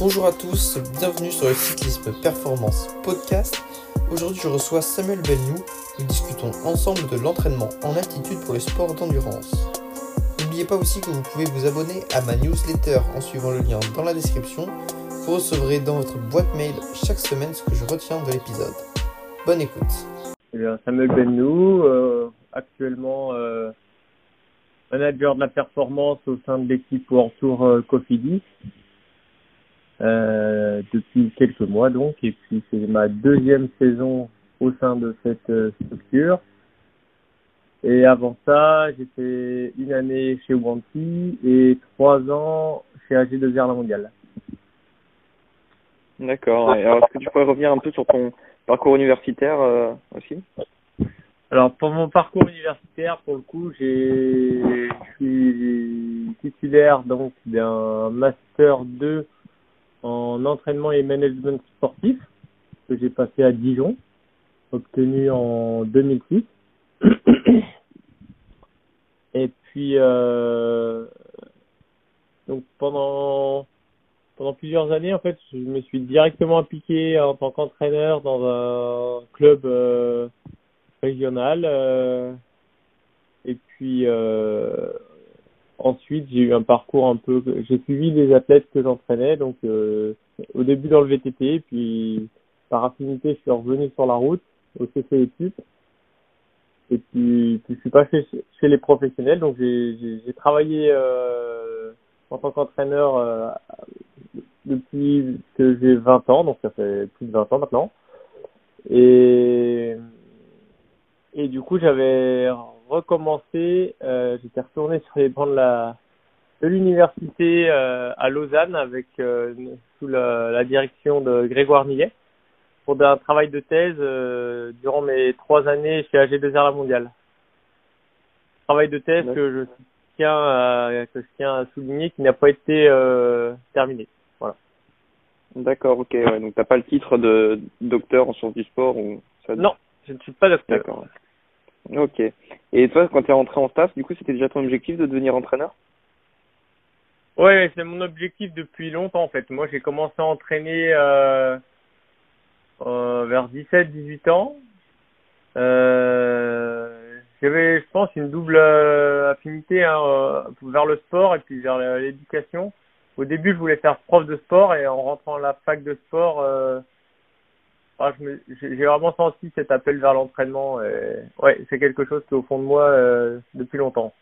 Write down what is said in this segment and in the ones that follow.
Bonjour à tous, bienvenue sur le cyclisme performance podcast. Aujourd'hui je reçois Samuel Belnou. Nous discutons ensemble de l'entraînement en altitude pour le sport d'endurance. N'oubliez pas aussi que vous pouvez vous abonner à ma newsletter en suivant le lien dans la description. Vous recevrez dans votre boîte mail chaque semaine ce que je retiens de l'épisode. Bonne écoute. Eh Samuel Bennou, euh, actuellement euh, manager de la performance au sein de l'équipe Tour euh, Cofidis euh, depuis quelques mois donc et puis c'est ma deuxième saison au sein de cette euh, structure et avant ça j'ai fait une année chez Wanty et trois ans chez AG2R La Mondiale. D'accord. Alors est-ce que tu pourrais revenir un peu sur ton parcours universitaire euh, aussi? Alors pour mon parcours universitaire, pour le coup, j'ai je suis titulaire donc d'un master 2 en entraînement et management sportif que j'ai passé à Dijon, obtenu en 2006. et puis euh, donc pendant pendant plusieurs années, en fait, je me suis directement impliqué en tant qu'entraîneur dans un club euh, régional. Euh, et puis euh, ensuite, j'ai eu un parcours un peu. J'ai suivi des athlètes que j'entraînais, donc euh, au début dans le VTT, puis par affinité, je suis revenu sur la route au CC. Et puis, puis je suis passé chez, les professionnels, donc j'ai travaillé euh, en tant qu'entraîneur euh, depuis que j'ai 20 ans, donc ça fait plus de 20 ans maintenant. Et et du coup, j'avais recommencé, euh, j'étais retourné sur les bancs de la de l'université euh, à Lausanne avec euh, sous la, la, direction de Grégoire Millet pour un travail de thèse durant mes trois années chez AG2R La Mondiale. Travail de thèse que je tiens à, que je tiens à souligner qui n'a pas été terminé. Voilà. D'accord, ok. Ouais. Donc t'as pas le titre de docteur en sciences du sport ou ça... Non, je ne suis pas docteur. D'accord. Ok. Et toi, quand tu es rentré en staff, du coup, c'était déjà ton objectif de devenir entraîneur? Ouais, c'est mon objectif depuis longtemps en fait. Moi, j'ai commencé à entraîner euh, euh, vers 17-18 ans. Euh, J'avais, je pense, une double affinité hein, vers le sport et puis vers l'éducation. Au début, je voulais faire prof de sport et en rentrant à la fac de sport, euh, ah, j'ai vraiment senti cet appel vers l'entraînement. Ouais, c'est quelque chose qui est au fond de moi euh, depuis longtemps.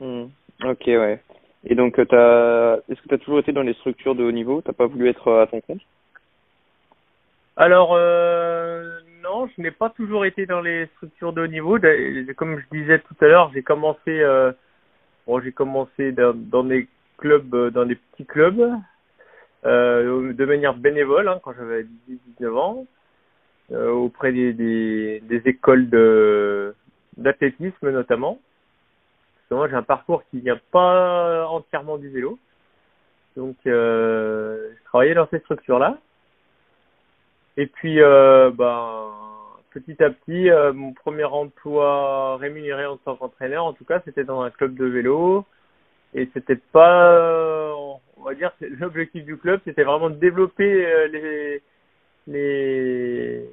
Mmh. Ok, ouais. Et donc, as... est-ce que tu as toujours été dans les structures de haut niveau? T'as pas voulu être à ton compte? Alors, euh, non, je n'ai pas toujours été dans les structures de haut niveau. Comme je disais tout à l'heure, j'ai commencé, euh, bon, j'ai commencé dans, dans des clubs, dans des petits clubs euh, de manière bénévole hein, quand j'avais 18-19 ans euh, auprès des, des, des écoles de d'athlétisme notamment. Parce que moi j'ai un parcours qui vient pas entièrement du vélo. Donc euh, je travaillais dans ces structures-là. Et puis euh, ben petit à petit euh, mon premier emploi rémunéré en tant qu'entraîneur en tout cas c'était dans un club de vélo et c'était pas on va dire l'objectif du club c'était vraiment de développer euh, les les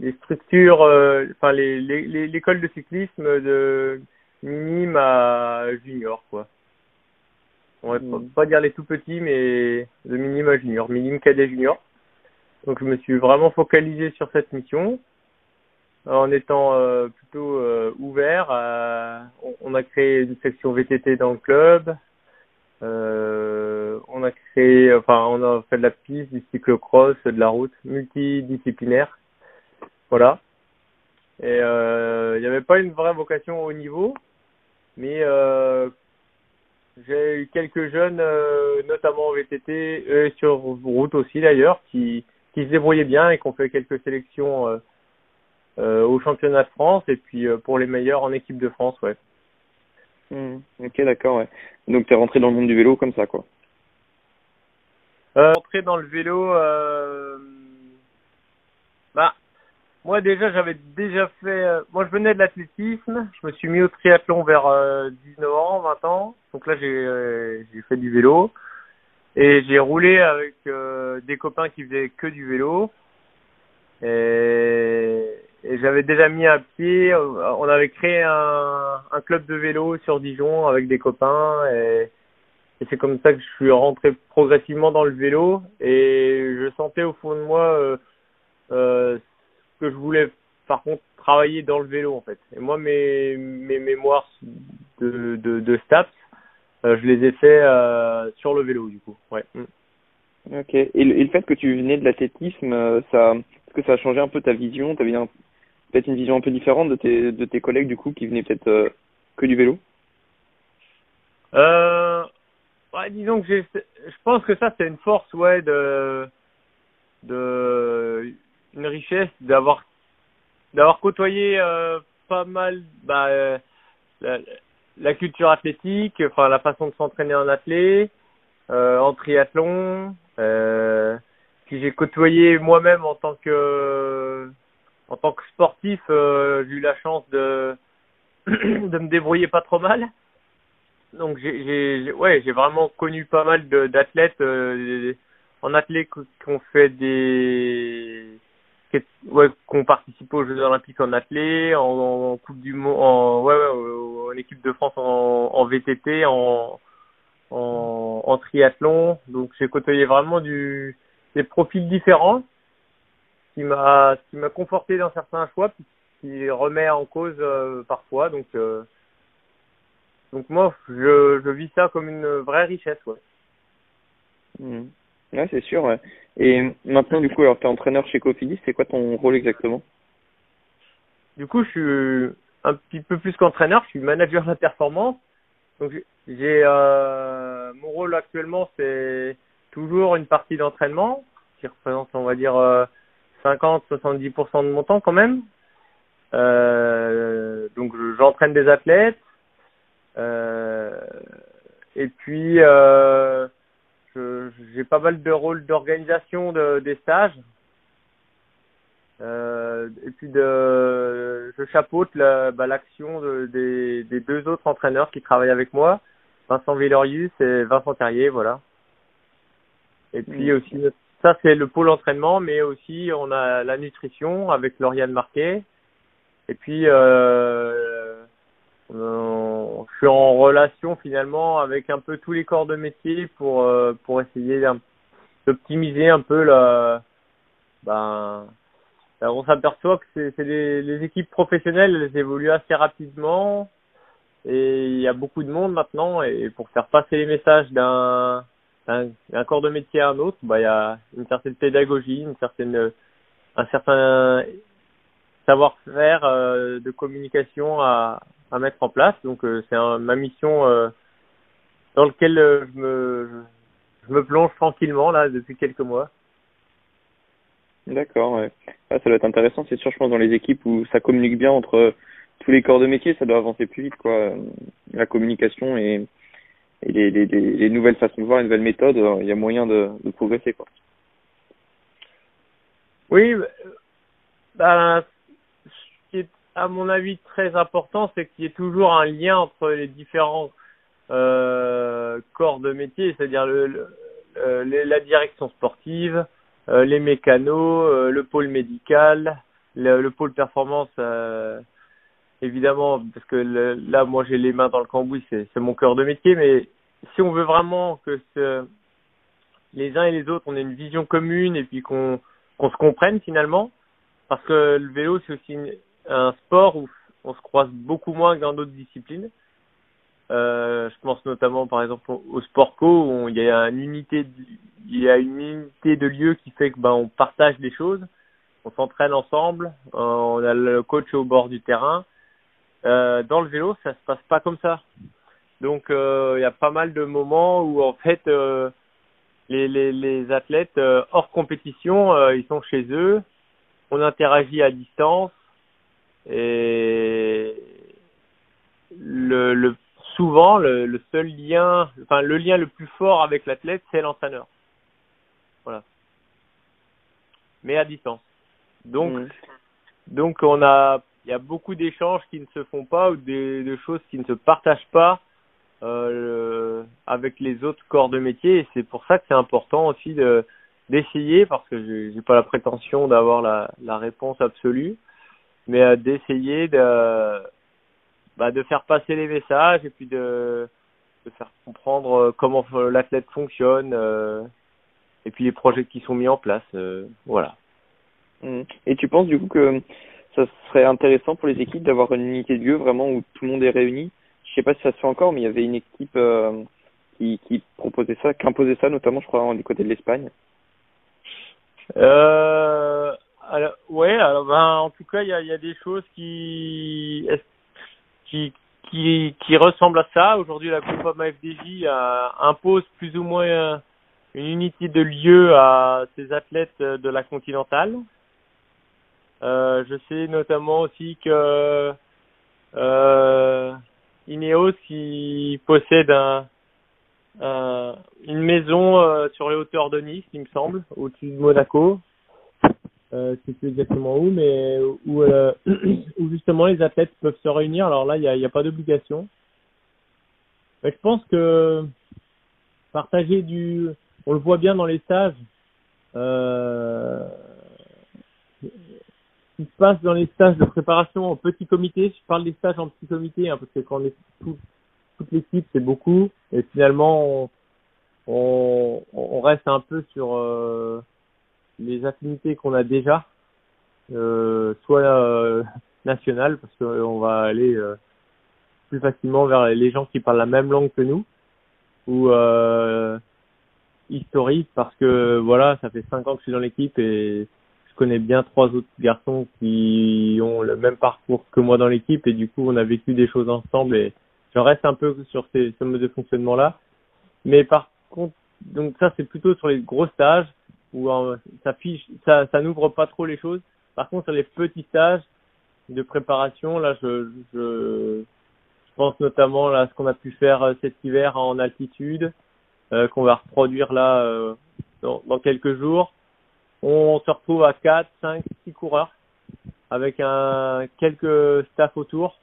les structures euh, enfin les l'école de cyclisme de minime à junior quoi on va mmh. pas dire les tout petits mais de minime à junior minime cadet junior donc je me suis vraiment focalisé sur cette mission en étant euh, plutôt euh, ouvert. on, on, a créé une section VTT dans le club. Euh, on a créé, enfin, on a fait de la piste, du cyclocross, de la route, multidisciplinaire. Voilà. Et il n'y avait pas une vraie vocation au niveau, mais j'ai eu quelques jeunes, notamment en VTT, et sur route aussi d'ailleurs, qui, qui se débrouillaient bien et qui ont fait quelques sélections euh, au championnat de France et puis euh, pour les meilleurs en équipe de France, ouais. Mmh, ok, d'accord, ouais. Donc t'es rentré dans le monde du vélo comme ça, quoi. Euh, rentré dans le vélo, euh... bah, moi déjà j'avais déjà fait, euh, moi je venais de l'athlétisme, je me suis mis au triathlon vers 19 ans, 20 ans, donc là j'ai j'ai fait du vélo. Et j'ai roulé avec euh, des copains qui faisaient que du vélo. Et, et j'avais déjà mis un pied. euh, On avait créé un, club de vélo sur Dijon avec des copains. Et, c'est comme ça que je suis rentré progressivement dans le vélo. Et je sentais au fond de moi euh, euh, que je voulais, par contre, travailler dans le vélo en fait. Et moi, mes, mes mémoires de, de, de STAPS, je les ai fait sur le vélo du coup. Ouais. Mm. Ok. Et le, fait que tu venais de l'athlétisme, ça, est-ce que ça a changé un peu ta vision? T'avais un- peut-être une vision un peu différente de tes, de tes collègues du coup qui venaient peut-être euh, que du vélo Euh, disons que je pense que ça c'est une force, ouais, de, de, une richesse d'avoir, d'avoir côtoyé euh, pas mal, bah, la, culture athlétique, enfin la façon de s'entraîner en athlée, euh, en triathlon, euh, puis j'ai côtoyé moi-même en tant que, en tant que sportif, euh, j'ai eu la chance de, de me débrouiller pas trop mal. Donc j'ai ouais j'ai vraiment connu pas mal d'athlètes euh, en athlètes qui ont fait des ouais ont participé aux Jeux Olympiques en athlète en, coupe du monde en ouais, en équipe de France en, en VTT en, en en triathlon. Donc j'ai côtoyé vraiment du des profils différents ce qui m'a ce qui m'a conforté dans certains choix puis qui remet en cause euh, parfois donc euh, donc moi, je, je vis ça comme une vraie richesse, ouais. Ouais, c'est sûr. Ouais. Et maintenant, du coup, alors t'es entraîneur chez Cofidis, c'est quoi ton rôle exactement? Du coup, je suis un petit peu plus qu'entraîneur, je suis manager de la performance. Donc j'ai- euh, mon rôle actuellement, c'est toujours une partie d'entraînement qui représente, on va dire, 50-70% de mon temps quand même. Euh, donc je- j'entraîne des athlètes. Euh, et puis euh, j'ai pas mal de rôles d'organisation de, des stages. Et puis de, je chapeaute la- bah, l'action de- des, des deux autres entraîneurs qui travaillent avec moi, Vincent Villorius et Vincent Terrier, voilà. Et puis Mm. aussi, ça c'est le pôle entraînement, mais aussi on a la nutrition avec Lauriane Marquet. Et puis, euh, je suis en relation finalement avec un peu tous les corps de métier pour euh, pour essayer d'optimiser un peu la ben ben, on s'aperçoit que c'est les, les équipes professionnelles elles évoluent assez rapidement et il y a beaucoup de monde maintenant et pour faire passer les messages d'un d'un d'un corps de métier à un autre bah il y a une certaine pédagogie une certaine un certain savoir-faire euh, de communication à à mettre en place donc euh, c'est un- ma mission euh, dans lequel euh, je me je me plonge tranquillement là depuis quelques mois D'accord, ouais. Ah, ça doit être intéressant, c'est sûr, je pense, dans les équipes où ça communique bien entre tous les corps de métier, ça doit avancer plus vite, quoi. Euh, La communication et, et les, les, les, les nouvelles façons de voir, les nouvelles méthodes, euh, il y a moyen de, progresser, quoi. Oui, euh, ben, ce qui est à mon avis très important, c'est qu'il y ait toujours un lien entre les différents euh, corps de métier, c'est-à-dire la direction sportive, les mécanos, le pôle médical, le, le pôle performance, évidemment, parce que là, moi, j'ai les mains dans le cambouis, c'est mon cœur de métier, mais si on veut vraiment que ce, les uns et les autres, on ait une vision commune et puis qu'on qu'on se comprenne finalement, parce que le vélo c'est aussi une- un sport où on se croise beaucoup moins que dans d'autres disciplines. Euh, je pense notamment par exemple au, sport co où il y a une unité de, il une unité de lieu qui fait que ben on partage des choses, on s'entraîne ensemble, euh, on a le coach au bord du terrain. Euh, dans le vélo ça se passe pas comme ça. Donc euh, il y a pas mal de moments où en fait euh, les, les, les athlètes euh, hors compétition, euh, ils sont chez eux, on interagit à distance et le, le souvent le, le seul lien, enfin le lien le plus fort avec l'athlète, c'est l'entraîneur. Voilà. Mais à distance. Donc Mhm. donc on a il y a beaucoup d'échanges qui ne se font pas ou des, de choses qui ne se partagent pas euh, avec les autres corps de métier. Et c'est pour ça que c'est important aussi de d'essayer, parce que j'ai j'ai pas la prétention d'avoir la, réponse absolue, mais euh, d'essayer de bah, de faire passer les messages et puis de faire comprendre euh, comment l'athlète fonctionne et puis les projets qui sont mis en place. voilà. Mm. Et tu penses du coup que ça serait intéressant pour les équipes d'avoir une unité de lieu vraiment où tout le monde est réuni Je sais pas si ça se fait encore, mais il y avait une équipe euh, qui, proposait ça, qui imposait ça, notamment je crois du côté de l'Espagne. Euh, ouais, ben, en tout cas, il y a, des choses qui, qui, ressemblent à ça. Aujourd'hui, la Coupe FDJ euh, impose plus ou moins une unité de lieu à ses athlètes de la Continentale. Euh, je sais notamment aussi que Ineos qui possède un, un- une maison euh, sur les hauteurs de Nice, il me semble, au-dessus de Monaco. Euh, je sais plus exactement où, mais où, euh, justement les athlètes peuvent se réunir. Alors là, il n'y a, a pas d'obligation. Je pense que partager du, on le voit bien dans les stages. Euh, qui se passe dans les stages de préparation en petit comité. Je parle des stages en petit comité hein, parce que quand on est tout, toute l'équipe, c'est beaucoup. Et finalement, on, on, on reste un peu sur euh, les affinités qu'on a déjà, euh, soit euh, nationales, parce qu'on va aller euh, plus facilement vers les gens qui parlent la même langue que nous, ou euh, historique, parce que voilà, ça fait cinq ans que je suis dans l'équipe et je connais bien trois autres garçons qui ont le même parcours que moi dans l'équipe et du coup on a vécu des choses ensemble et je reste un peu sur ces, ce mode de fonctionnement là. Mais par contre, donc ça c'est plutôt sur les gros stages où euh, ça n'ouvre pas trop les choses. Par contre sur les petits stages de préparation, là je, pense notamment à ce qu'on a pu faire euh, cet hiver en altitude, euh, qu'on va reproduire là dans quelques jours. On se retrouve à 4, 5, 6 coureurs avec un quelques staff autour.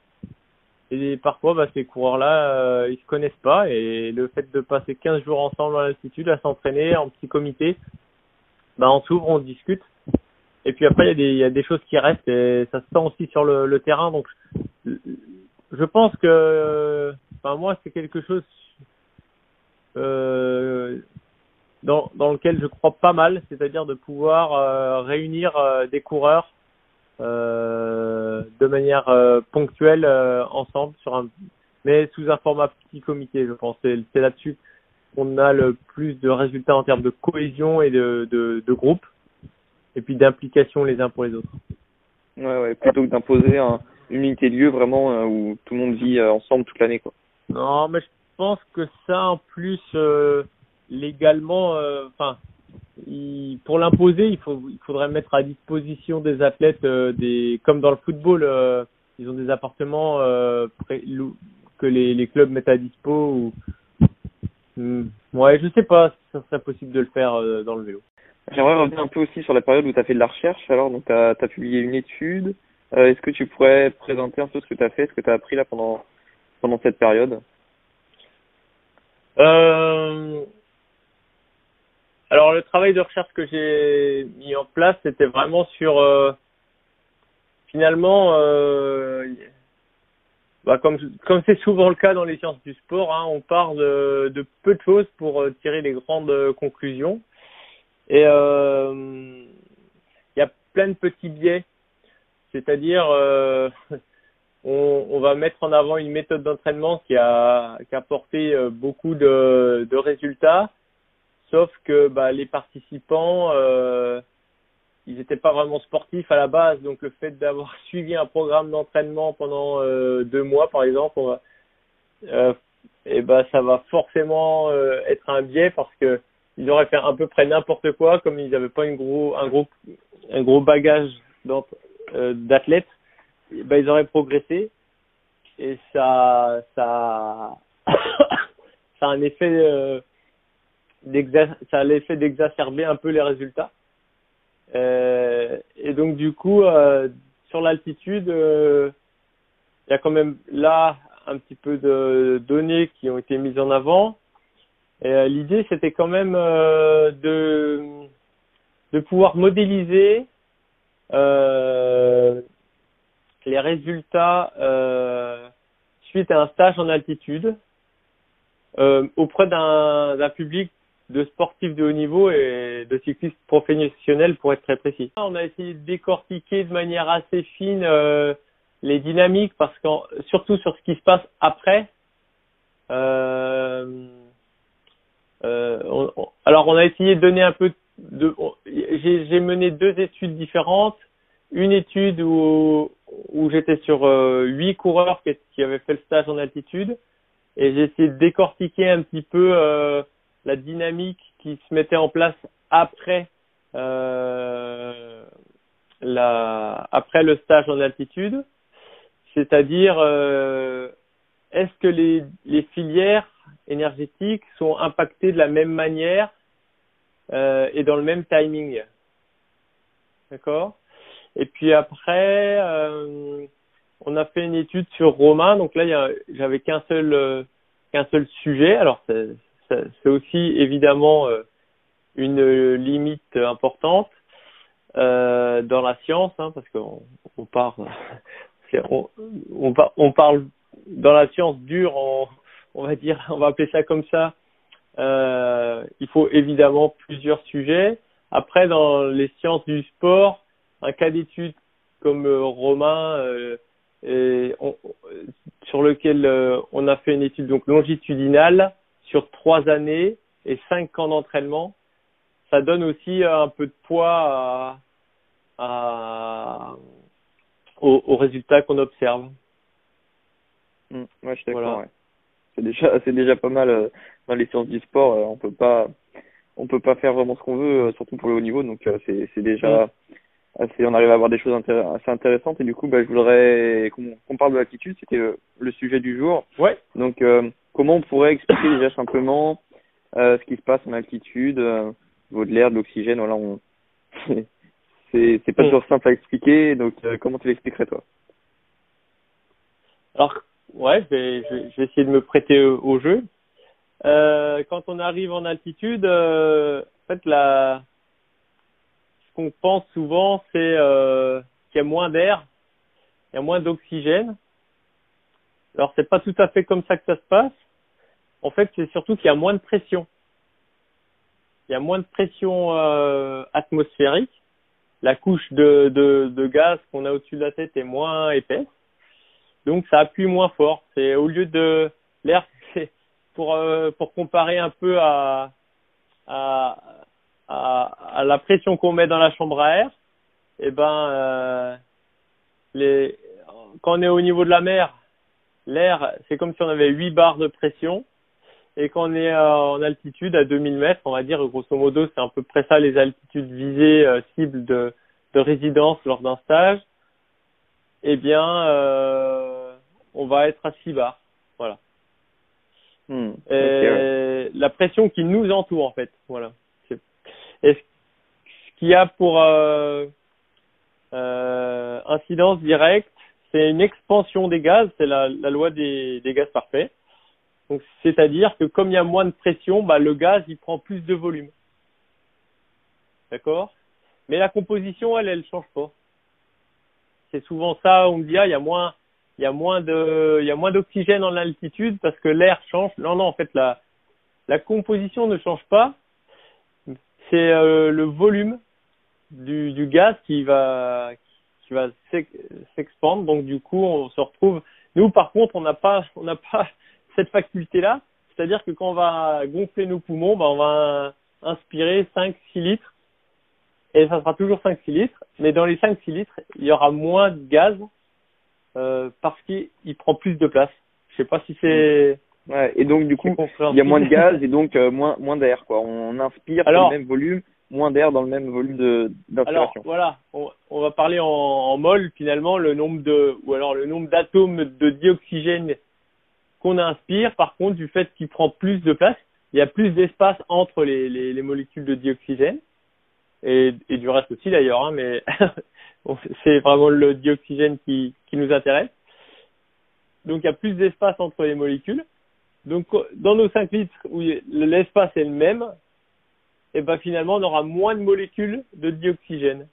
Et parfois, bah, ces coureurs-là, euh, ils se connaissent pas. Et le fait de passer 15 jours ensemble à l'altitude, à s'entraîner en petit comité, bah, on s'ouvre, on discute. Et puis après, il y, a des, y a des choses qui restent et ça se sent aussi sur le, terrain. Donc, je, je pense que, enfin, moi, c'est quelque chose euh, dans, dans lequel je crois pas mal, c'est-à-dire de pouvoir euh, réunir euh, des coureurs euh, de manière euh, ponctuelle euh, ensemble sur un mais sous un format petit comité je pense c'est là-dessus qu'on a le plus de résultats en termes de cohésion et de de, de groupe et puis d'implication les uns pour les autres Ouais, ouais, plutôt que d'imposer un, une unité de lieu vraiment où tout le monde vit euh, ensemble toute l'année, quoi. non mais je pense que ça en plus euh, légalement euh, enfin il- pour l'imposer, il, faut, il faudrait mettre à disposition des athlètes euh, des comme dans le football, euh, ils ont des appartements euh, pré- lou- que les, les clubs mettent à dispo. Ou... Hmm, Ouais, je sais pas si ça serait possible de le faire dans le vélo. J'aimerais revenir un peu aussi sur la période où tu as fait de la recherche. Alors, donc, tu as, publié une étude. Est-ce que tu pourrais présenter un peu ce que tu as fait, ce que tu as appris là pendant, pendant cette période? Euh... Alors le travail de recherche que j'ai mis en place, c'était vraiment sur euh, finalement, euh, bah, comme comme c'est souvent le cas dans les sciences du sport, hein, on part de, peu de choses pour euh, tirer les grandes conclusions. Et il y a plein de petits biais, c'est-à-dire on, on va mettre en avant une méthode d'entraînement qui a, qui a apporté beaucoup de résultats, sauf que bah, les participants, euh, ils n'étaient pas vraiment sportifs à la base, donc le fait d'avoir suivi un programme d'entraînement pendant euh, deux mois, par exemple, va, euh, et ben ça va forcément être un biais parce que ils auraient fait à peu près n'importe quoi, comme ils n'avaient pas une gros, un gros, un gros bagage d'athlètes, eh ben ils auraient progressé. Et ça, ça, ça a un effet, ça a l'effet d'exacerber un peu les résultats. Euh, et donc du coup, euh, sur l'altitude, euh, il y a quand même là un petit peu de données qui ont été mises en avant. Et l'idée, c'était quand même de de pouvoir modéliser les résultats suite à un stage en altitude auprès d'un public de sportifs de haut niveau et de cyclistes professionnels pour être très précis. On a essayé de décortiquer de manière assez fine euh, les dynamiques parce que surtout sur ce qui se passe après. Euh, euh, alors on a essayé de donner un peu de. J'ai mené deux études différentes. Une étude où, où j'étais sur huit coureurs qui, qui, avaient fait le stage en altitude et j'ai essayé de décortiquer un petit peu la dynamique qui se mettait en place après euh, la après le stage en altitude, c'est-à-dire euh, est-ce que les, les filières énergétiques sont impactées de la même manière euh, et dans le même timing, d'accord? Et puis après, euh, on a fait une étude sur Romain, donc là j'avais qu'un seul euh, qu'un seul sujet, alors c'est aussi évidemment euh, une limite importante euh, dans la science, hein, parce qu'on on parle, on, parle dans la science dure, on, va dire, on va appeler ça comme ça. Euh, il faut évidemment plusieurs sujets. Après, dans les sciences du sport, un cas d'étude comme euh, Romain, euh, sur lequel euh, on a fait une étude donc longitudinale, sur trois années et cinq ans d'entraînement, ça donne aussi un peu de poids à, aux, résultats qu'on observe. Mmh, ouais, je suis d'accord. Ouais. C'est déjà, c'est déjà pas mal euh, dans les sciences du sport. Euh, on peut pas, on peut pas faire vraiment ce qu'on veut, euh, surtout pour le haut niveau. Donc c'est, c'est déjà mmh. assez. On arrive à avoir des choses assez intéressantes. Et du coup, bah, je voudrais qu'on, parle de l'attitude. C'était le, sujet du jour. Ouais. Donc comment on pourrait expliquer déjà simplement euh, ce qui se passe en altitude, euh, au niveau de l'air, de l'oxygène, voilà, on c'est pas mm. toujours simple à expliquer, donc euh, comment tu l'expliquerais toi? Alors ouais, je vais, je vais, essayer de me prêter au, jeu. Euh, quand on arrive en altitude, euh, en fait la ce qu'on pense souvent c'est qu'il y a moins d'air, il y a moins d'oxygène. Alors c'est pas tout à fait comme ça que ça se passe en fait, c'est surtout qu'il y a moins de pression. Il y a moins de pression euh, atmosphérique. La couche de, de, de gaz qu'on a au-dessus de la tête est moins épaisse. Donc, ça appuie moins fort. C'est au lieu de l'air, pour, euh, pour comparer un peu à, à, à, à la pression qu'on met dans la chambre à air, eh ben, euh, les, quand on est au niveau de la mer, l'air, c'est comme si on avait 8 barres de pression et qu'on est euh, en altitude à 2000 mètres, on va dire grosso modo, c'est à peu près ça les altitudes visées euh, cibles de, de résidence lors d'un stage, eh bien, euh, on va être à 6 bars. Voilà. Hmm, et La pression qui nous entoure, en fait. Voilà. Et ce qu'il y a pour euh, euh, incidence directe, c'est une expansion des gaz, c'est la, la loi des, des gaz parfaits c'est-à-dire que comme il y a moins de pression, bah, le gaz, il prend plus de volume. D'accord? Mais la composition, elle, elle change pas. C'est souvent ça, on me dit, ah, il y a moins, d'oxygène en altitude parce que l'air change. Non, non, en fait, la, la composition ne change pas. C'est euh, le volume du, du gaz qui va, qui va s'expandre. Donc, du coup, on se retrouve. Nous, par contre, on n'a pas, on n'a pas cette faculté-là, c'est-à-dire que quand on va gonfler nos poumons, ben on va inspirer 5-6 litres, et ça sera toujours 5-6 litres, mais dans les 5-6 litres, il y aura moins de gaz euh, parce qu'il prend plus de place. Je sais pas si c'est... Ouais, et donc du coup, il y a moins de gaz et donc euh, moins moins d'air quoi. On inspire alors, le même volume, moins d'air dans le même volume de d'inspiration. Alors voilà, on, on, va parler en, en mol finalement le nombre de ou alors le nombre d'atomes de dioxygène qu'on inspire, par contre, du fait qu'il prend plus de place, il y a plus d'espace entre les, les, les, molécules de dioxygène et, et du reste aussi d'ailleurs, hein, mais c'est vraiment le dioxygène qui, qui nous intéresse. donc il y a plus d'espace entre les molécules. Donc dans nos 5 litres où l'espace est le même, et ben finalement on aura moins de molécules de dioxygène.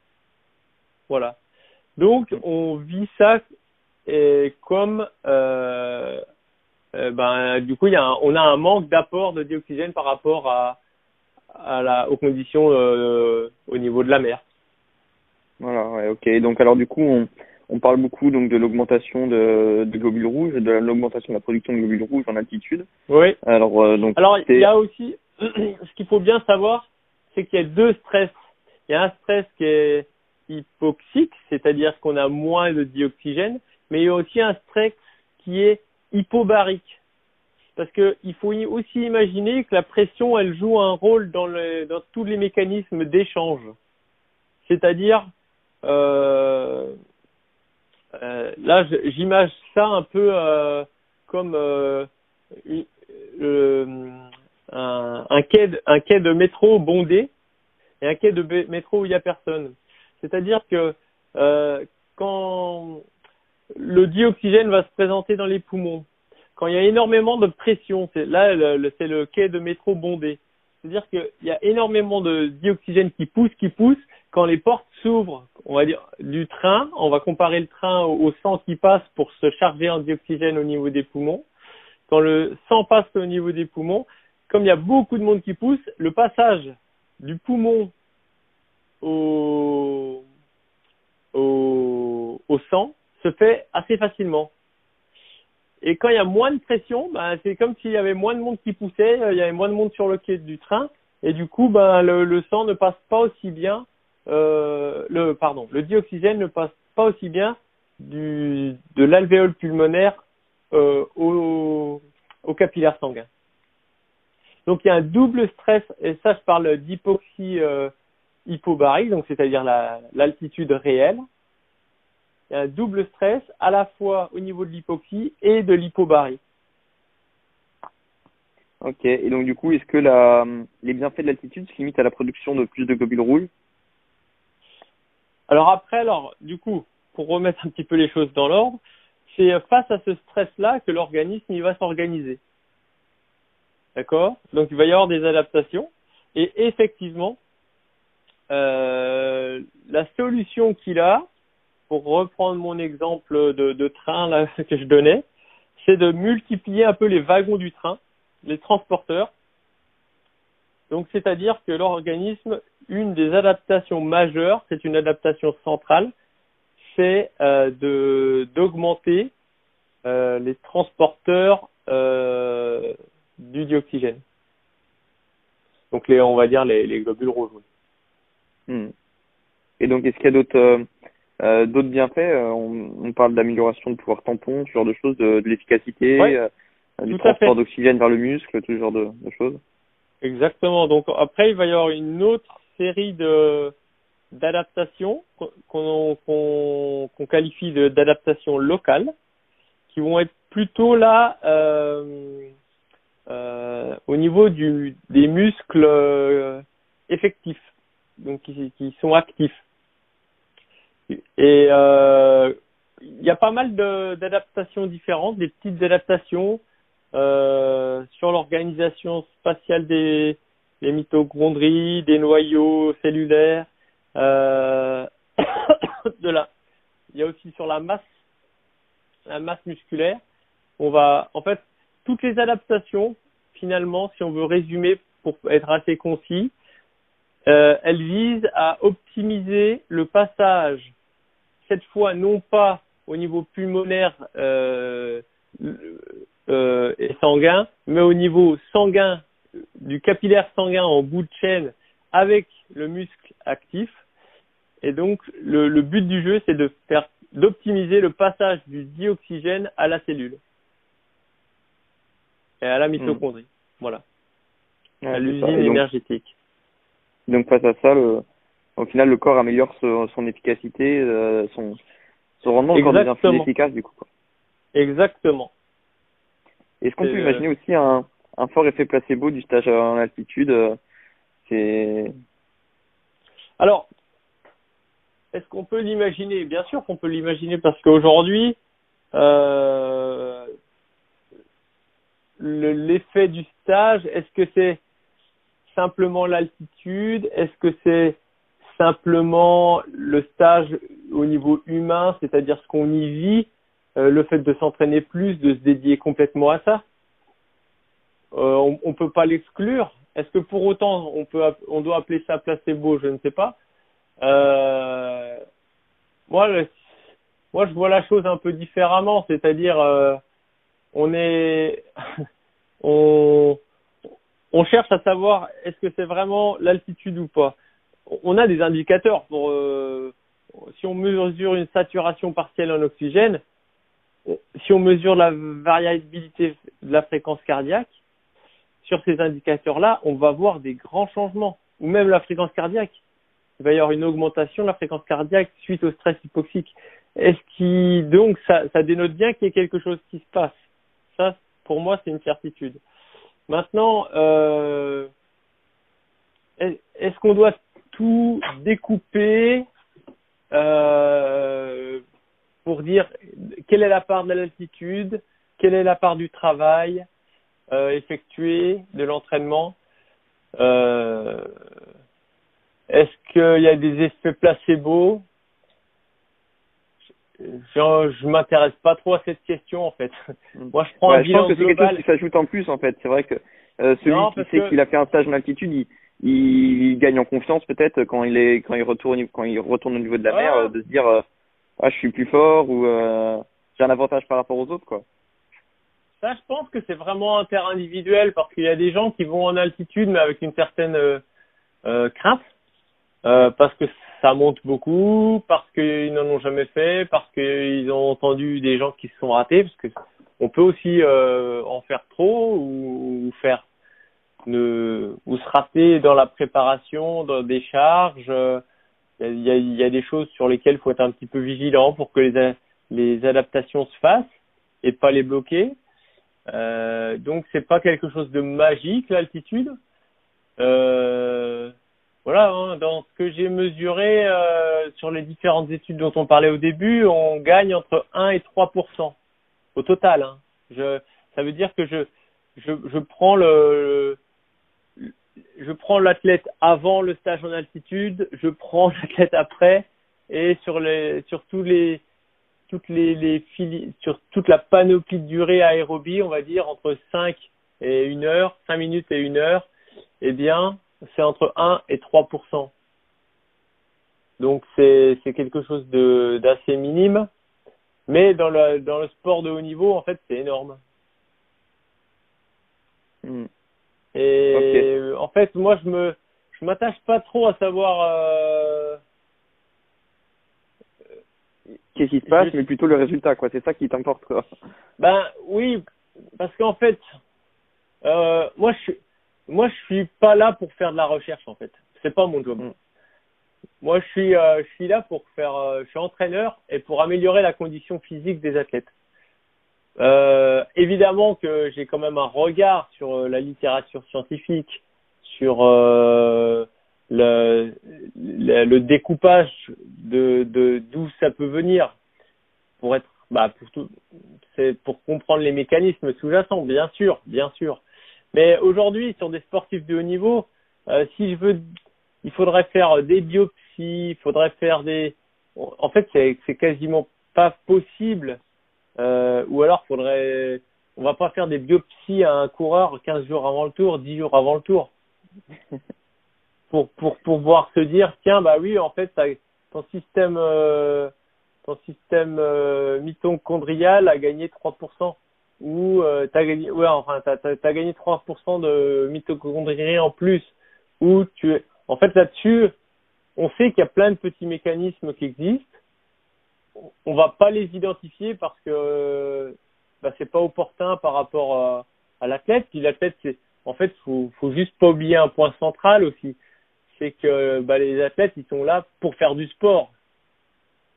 Voilà. Donc on vit ça et comme euh, euh, ben du coup il y a on a un manque d'apport de dioxygène par rapport à, à la aux conditions euh, au niveau de la mer. Voilà, ouais, ok. Donc alors du coup on on parle beaucoup donc de l'augmentation de, de globules rouges, de l'augmentation de la production de globules rouges en altitude. Oui. Alors euh, donc. Alors il y a aussi ce qu'il faut bien savoir, c'est qu'il y a deux stress. Il y a un stress qui est hypoxique, c'est-à-dire qu'on a moins de dioxygène, mais il y a aussi un stress qui est hypobarique. Parce que il faut aussi imaginer que la pression, elle joue un rôle dans, dans tous les mécanismes d'échange. C'est-à-dire, euh, euh, là, j'image ça un peu euh, comme un, quai de, un quai de métro bondé et un quai de métro où il n'y a personne. C'est-à-dire que quand le dioxygène va se présenter dans les poumons, quand il y a énormément de pression, c'est là c'est le quai de métro bondé. C'est-à-dire qu'il y a énormément de dioxygène qui pousse, qui pousse. Quand les portes s'ouvrent, on va dire du train, on va comparer le train au sang qui passe pour se charger en dioxygène au niveau des poumons. Quand le sang passe au niveau des poumons, comme il y a beaucoup de monde qui pousse, le passage du poumon au, au, au sang se fait assez facilement. Et quand il y a moins de pression, ben, c'est comme s'il y avait moins de monde qui poussait, euh, il y avait moins de monde sur le quai du train, et du coup, ben, le, sang ne passe pas aussi bien, euh, le pardon, le dioxygène ne passe pas aussi bien du, de l'alvéole pulmonaire euh, au, au capillaire sanguin. Donc il y a un double stress, et ça je parle d'hypoxie euh, hypobarique, donc c'est-à-dire l'altitude réelle, il y a un double stress à la fois au niveau de l'hypoxie et de l'hypobarie. Ok, et donc du coup, est-ce que la, les bienfaits de l'altitude se limitent à la production de plus de globules rouges? Alors après, alors du coup, pour remettre un petit peu les choses dans l'ordre, c'est face à ce stress-là que l'organisme il va s'organiser. D'accord? Donc il va y avoir des adaptations et effectivement, euh, la solution qu'il a, pour reprendre mon exemple de, train que je donnais, c'est de multiplier un peu les wagons du train, les transporteurs. Donc, c'est-à-dire que l'organisme, une des adaptations majeures, c'est une adaptation centrale, c'est euh, d'augmenter euh, les transporteurs euh, du dioxygène. Donc, les, on va dire les, les globules rouges. Hmm. Et donc, est-ce qu'il y a d'autres euh, euh, d'autres bienfaits, euh, on, on, parle d'amélioration de pouvoir tampon, ce genre de choses, de, de l'efficacité, euh, du transport d'oxygène vers le muscle, tout ce genre de, de, choses. Exactement. Donc après, il va y avoir une autre série de d'adaptations qu'on qu'on qu'on qualifie d'adaptations locales, qui vont être plutôt là euh, euh, au niveau du des muscles effectifs, donc qui, qui sont actifs. Et euh, il y a pas mal d'adaptations différentes, des petites adaptations euh, sur l'organisation spatiale des, des, mitochondries, des noyaux cellulaires, euh, de la. Il y a aussi sur la masse, la masse musculaire. On va, en fait, toutes les adaptations, finalement, si on veut résumer pour être assez concis, euh, elles visent à optimiser le passage cette fois non pas au niveau pulmonaire euh, euh, et sanguin, mais au niveau sanguin, du capillaire sanguin en bout de chaîne avec le muscle actif. Et donc, le, le but du jeu, c'est de faire d'optimiser le passage du dioxygène à la cellule et à la hmm. mitochondrie. Voilà. à l'usine énergétique. Donc face à ça, le, au final, le corps améliore son, efficacité, euh, son, son rendement encore devient plus efficace du coup. Quoi. Exactement. Est-ce qu'on peut euh, imaginer aussi un, un fort effet placebo du stage en altitude euh, C'est alors, est-ce qu'on peut l'imaginer? Bien sûr qu'on peut l'imaginer parce qu'aujourd'hui, euh, l'effet du stage, est-ce que c'est simplement l'altitude? Est-ce que c'est simplement le stage au niveau humain, c'est-à-dire ce qu'on y vit, euh, le fait de s'entraîner plus, de se dédier complètement à ça euh, On ne peut pas l'exclure. Est-ce que pour autant on peut, on doit appeler ça placebo? Je ne sais pas. Euh, moi, moi, je vois la chose un peu différemment, c'est-à-dire on est, on, on cherche à savoir est-ce que c'est vraiment l'altitude ou pas. On a des indicateurs pour euh, si on mesure une saturation partielle en oxygène, si on mesure la variabilité de la fréquence cardiaque, sur ces indicateurs-là, on va voir des grands changements, ou même la fréquence cardiaque. Il va y avoir une augmentation de la fréquence cardiaque suite au stress hypoxique. Est-ce qui donc ça, dénote bien qu'il y ait quelque chose qui se passe? Ça, pour moi, c'est une certitude. Maintenant, euh, est-ce qu'on doit tout découper euh, pour dire quelle est la part de l'altitude, quelle est la part du travail euh, effectué, de l'entraînement euh, Est-ce qu'il y a des effets placebo? Je, je m'intéresse pas trop à cette question en fait. Mm. Moi, je prends un bilan je pense que c'est quelque chose qui s'ajoute en plus en fait. C'est vrai que euh, celui qui sait qu'il a fait un stage en altitude, il, il, gagne en confiance peut-être quand il est quand il retourne quand il retourne au niveau de la mer, euh, de se dire euh, ah je suis plus fort ou euh, j'ai un avantage par rapport aux autres quoi. Ça, je pense que c'est vraiment un terrain individuel parce qu'il y a des gens qui vont en altitude mais avec une certaine crainte parce que ça monte beaucoup, parce qu'ils n'en ont jamais fait, parce qu'ils ont entendu des gens qui se sont ratés, parce que on peut aussi euh, en faire trop ou, faire ne, ou se rater dans la préparation dans des charges. Il y a, il y a des choses sur lesquelles il faut être un petit peu vigilant pour que les, les adaptations se fassent et pas les bloquer. Euh, donc c'est pas quelque chose de magique l'altitude. Euh, voilà, hein, dans ce que j'ai mesuré euh, sur les différentes études dont on parlait au début, on gagne entre 1 et 3% au total. Hein. Ça veut dire que je, je, je prends le, je prends l'athlète avant le stage en altitude, je prends l'athlète après, et sur les, sur tous les, toutes les, sur toute la panoplie de durée aérobie, on va dire entre 5 et 1 heure, 5 minutes et 1 heure, eh bien, c'est entre 1 et 3% Donc c'est c'est quelque chose de d'assez minime, mais dans le dans le sport de haut niveau en fait c'est énorme. Hmm. Et en fait moi je me je m'attache pas trop à savoir euh... qu'est-ce qui se passe, mais plutôt le résultat quoi. C'est ça qui t'importe quoi. Ben oui, parce qu'en fait euh, moi je moi je suis pas là pour faire de la recherche en fait. C'est pas mon job. Mm. Moi je suis euh, je suis là pour faire euh, je suis entraîneur et pour améliorer la condition physique des athlètes. Euh, évidemment que j'ai quand même un regard sur euh, la littérature scientifique, sur euh, le, le, le, découpage de d'où ça peut venir pour être bah pour tout c'est pour comprendre les mécanismes sous-jacents bien sûr bien sûr mais aujourd'hui, sur des sportifs de haut niveau, euh, si je veux, il faudrait faire des biopsies, il faudrait faire des. En fait, c'est c'est quasiment pas possible. Euh, ou alors, faudrait. On va pas faire des biopsies à un coureur 15 jours avant le tour, 10 jours avant le tour. pour pour pouvoir se dire tiens bah oui en fait ton système euh, ton système euh, mitochondrial a gagné 3% ou euh, t'as gagné ouais enfin t'as as, gagné 3% de mitochondrie en plus ou tu en fait là-dessus on sait qu'il y a plein de petits mécanismes qui existent on va pas les identifier parce que bah, c'est pas opportun par rapport à, l'athlète. Puis l'athlète c'est en fait faut faut juste pas oublier un point central aussi. C'est que bah, les athlètes ils sont là pour faire du sport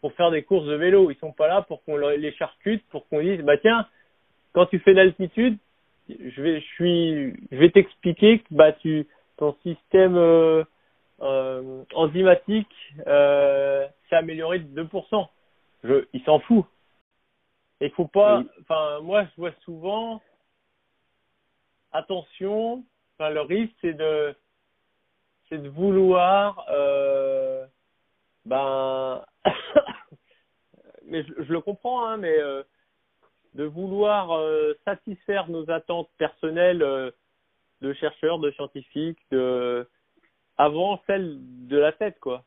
pour faire des courses de vélo. Ils sont pas là pour qu'on les charcute pour qu'on dise bah tiens quand tu fais l'altitude, je vais, je suis, je vais t'expliquer que bah tu, ton système euh, euh, enzymatique euh, s'est amélioré de 2%. Je, il s'en fout. Il faut pas, enfin, moi, je vois souvent, attention, enfin, le risque, c'est de, c'est de vouloir, euh, ben, mais je, je, le comprends, hein, mais euh, de vouloir euh, satisfaire nos attentes personnelles euh, de chercheurs, de scientifiques, de avant celle de la tête, quoi.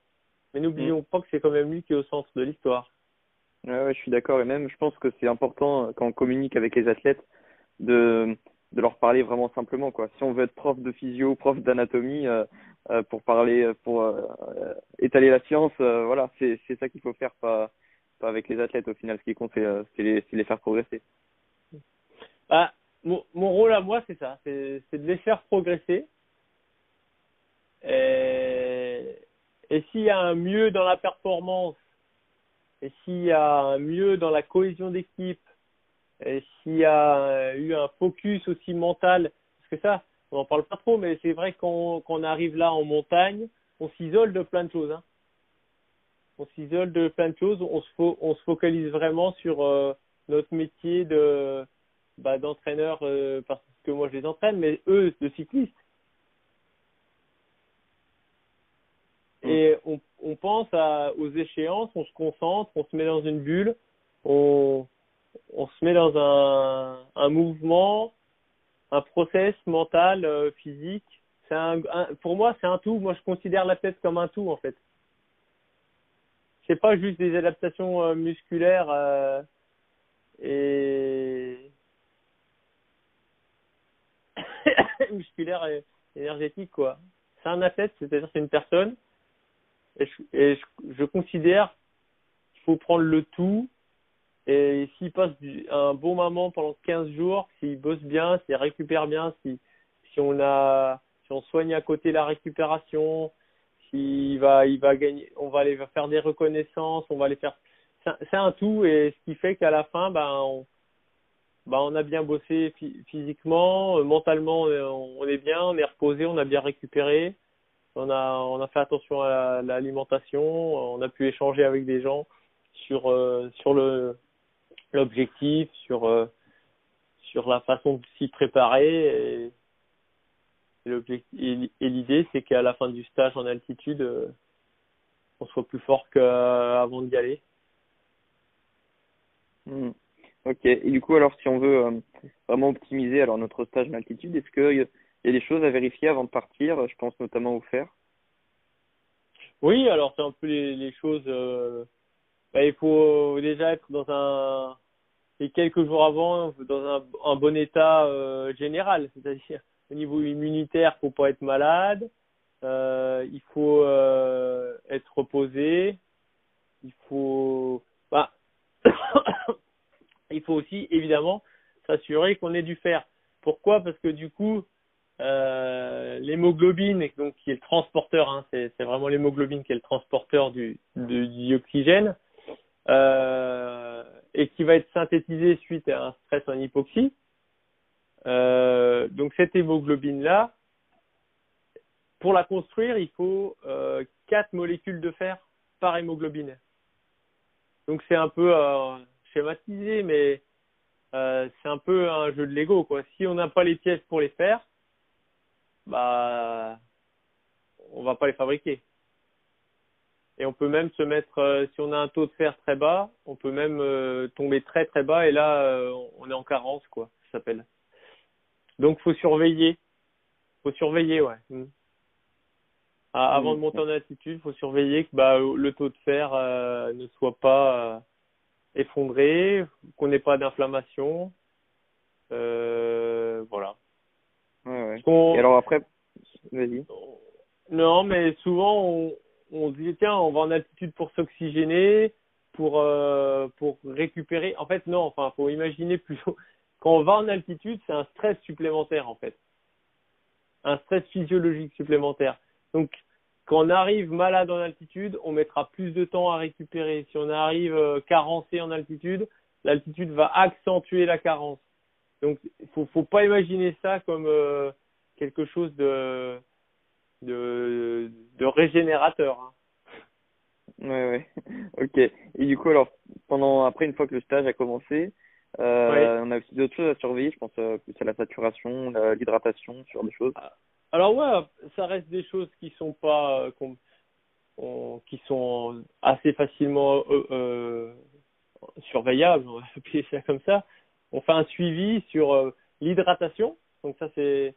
Mais n'oublions mm. pas que c'est quand même lui qui est au centre de l'histoire. Ouais, je suis d'accord. Et même, je pense que c'est important quand on communique avec les athlètes de de leur parler vraiment simplement, quoi. Si on veut être prof de physio, prof d'anatomie, euh, pour parler, pour étaler la science, voilà, c'est c'est ça qu'il faut faire, pas pas avec les athlètes au final. Ce qui compte, c'est les, les faire progresser. Bah, mon, mon rôle à moi, c'est ça, c'est de les faire progresser. Et, et s'il y a un mieux dans la performance, et s'il y a un mieux dans la cohésion d'équipe, et s'il y a eu un focus aussi mental, parce que ça, on n'en parle pas trop, mais c'est vrai qu'on qu'on arrive là en montagne, on s'isole de plein de choses. Hein. On s'isole de plein de choses, on se, on se focalise vraiment sur euh, notre métier de bah, d'entraîneur euh, parce que moi je les entraîne, mais eux de cyclistes. Mm. Et on, on pense aux échéances, on se concentre, on se met dans une bulle, on, on se met dans un, un mouvement, un process mental, euh, physique. Un, pour moi, c'est un tout. Moi, je considère la tête comme un tout, en fait. C'est pas juste des adaptations euh, musculaires euh, et musculaire et énergétique quoi. C'est un athlète, c'est-à-dire c'est une personne et, je, considère qu'il faut prendre le tout et s'il passe un bon moment pendant 15 jours, s'il bosse bien, s'il récupère bien, si si on a si on soigne à côté la récupération, s'il va il va gagner, on va aller faire des reconnaissances, on va les faire c'est un tout et ce qui fait qu'à la fin ben on, bah, on a bien bossé physiquement, euh, mentalement on est bien, on est reposé, on a bien récupéré, on a on a fait attention à l'alimentation, on a pu échanger avec des gens sur euh, le l'objectif, sur euh, sur la façon de s'y préparer et, et l'idée c'est qu'à la fin du stage en altitude on soit plus fort qu'avant d'y aller. Hmm. Ok. Et du coup, alors, si on veut euh, vraiment optimiser alors notre stage en altitude, est-ce qu'il y a des choses à vérifier avant de partir Je pense notamment au fer. Oui, alors c'est un peu les, choses. Euh, bah, il faut déjà être dans un et quelques jours avant dans un, bon état euh, général, c'est-à-dire au niveau immunitaire, faut pas être malade, euh, il faut être reposé, il faut bah il faut aussi évidemment s'assurer qu'on ait du fer. Pourquoi? Parce que du coup, euh, l'hémoglobine, donc qui est le transporteur, hein, c'est, vraiment l'hémoglobine qui est le transporteur du, du, du oxygène, euh, et qui va être synthétisé suite à un stress en hypoxie. Euh, donc cette hémoglobine là, pour la construire, il faut euh, 4 molécules de fer par hémoglobine. Donc c'est un peu euh, schématisé, mais euh, c'est un peu un jeu de Lego quoi. Si on n'a pas les pièces pour les faire, bah on va pas les fabriquer. Et on peut même se mettre, euh, si on a un taux de fer très bas, on peut même euh, tomber très très bas et là euh, on est en carence quoi, ça s'appelle. Donc faut surveiller, faut surveiller ouais. Mm. Ah, avant de monter en altitude, faut surveiller que bah, le taux de fer ne soit pas effondré, qu'on n'ait pas d'inflammation. Euh, voilà. Ouais. Et alors après, vas-y. Non, mais souvent on, dit tiens, on va en altitude pour s'oxygéner, pour euh, pour récupérer. En fait, non. Enfin, faut imaginer plutôt quand on va en altitude, c'est un stress supplémentaire en fait, un stress physiologique supplémentaire. Donc quand on arrive malade en altitude, on mettra plus de temps à récupérer. Si on arrive euh, carencé en altitude, l'altitude va accentuer la carence. Donc, il faut, faut pas imaginer ça comme euh, quelque chose de de, de régénérateur. Hein. Ouais, ouais. Ok. Et du coup, alors, pendant après, une fois que le stage a commencé, Euh, On a aussi d'autres choses à surveiller, je pense euh, plus à la saturation, l'hydratation, sur des choses. Ah, alors ouais, ça reste des choses qui sont pas euh, qui sont assez facilement euh, surveillables, on va appeler ça comme ça. On fait un suivi sur l'hydratation, donc ça c'est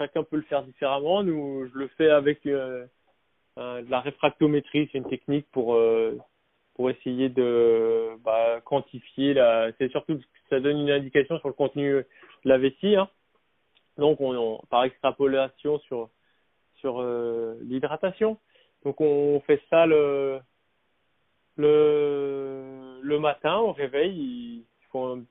chacun peut le faire différemment. Nous, je le fais avec de la réfractométrie, c'est une technique pour pour essayer de bah, quantifier la. C'est surtout ça donne une indication sur le contenu de la vessie. Hein. Donc, on, par extrapolation sur sur euh, l'hydratation. Donc, on fait ça le le le matin au réveil. Ils font un,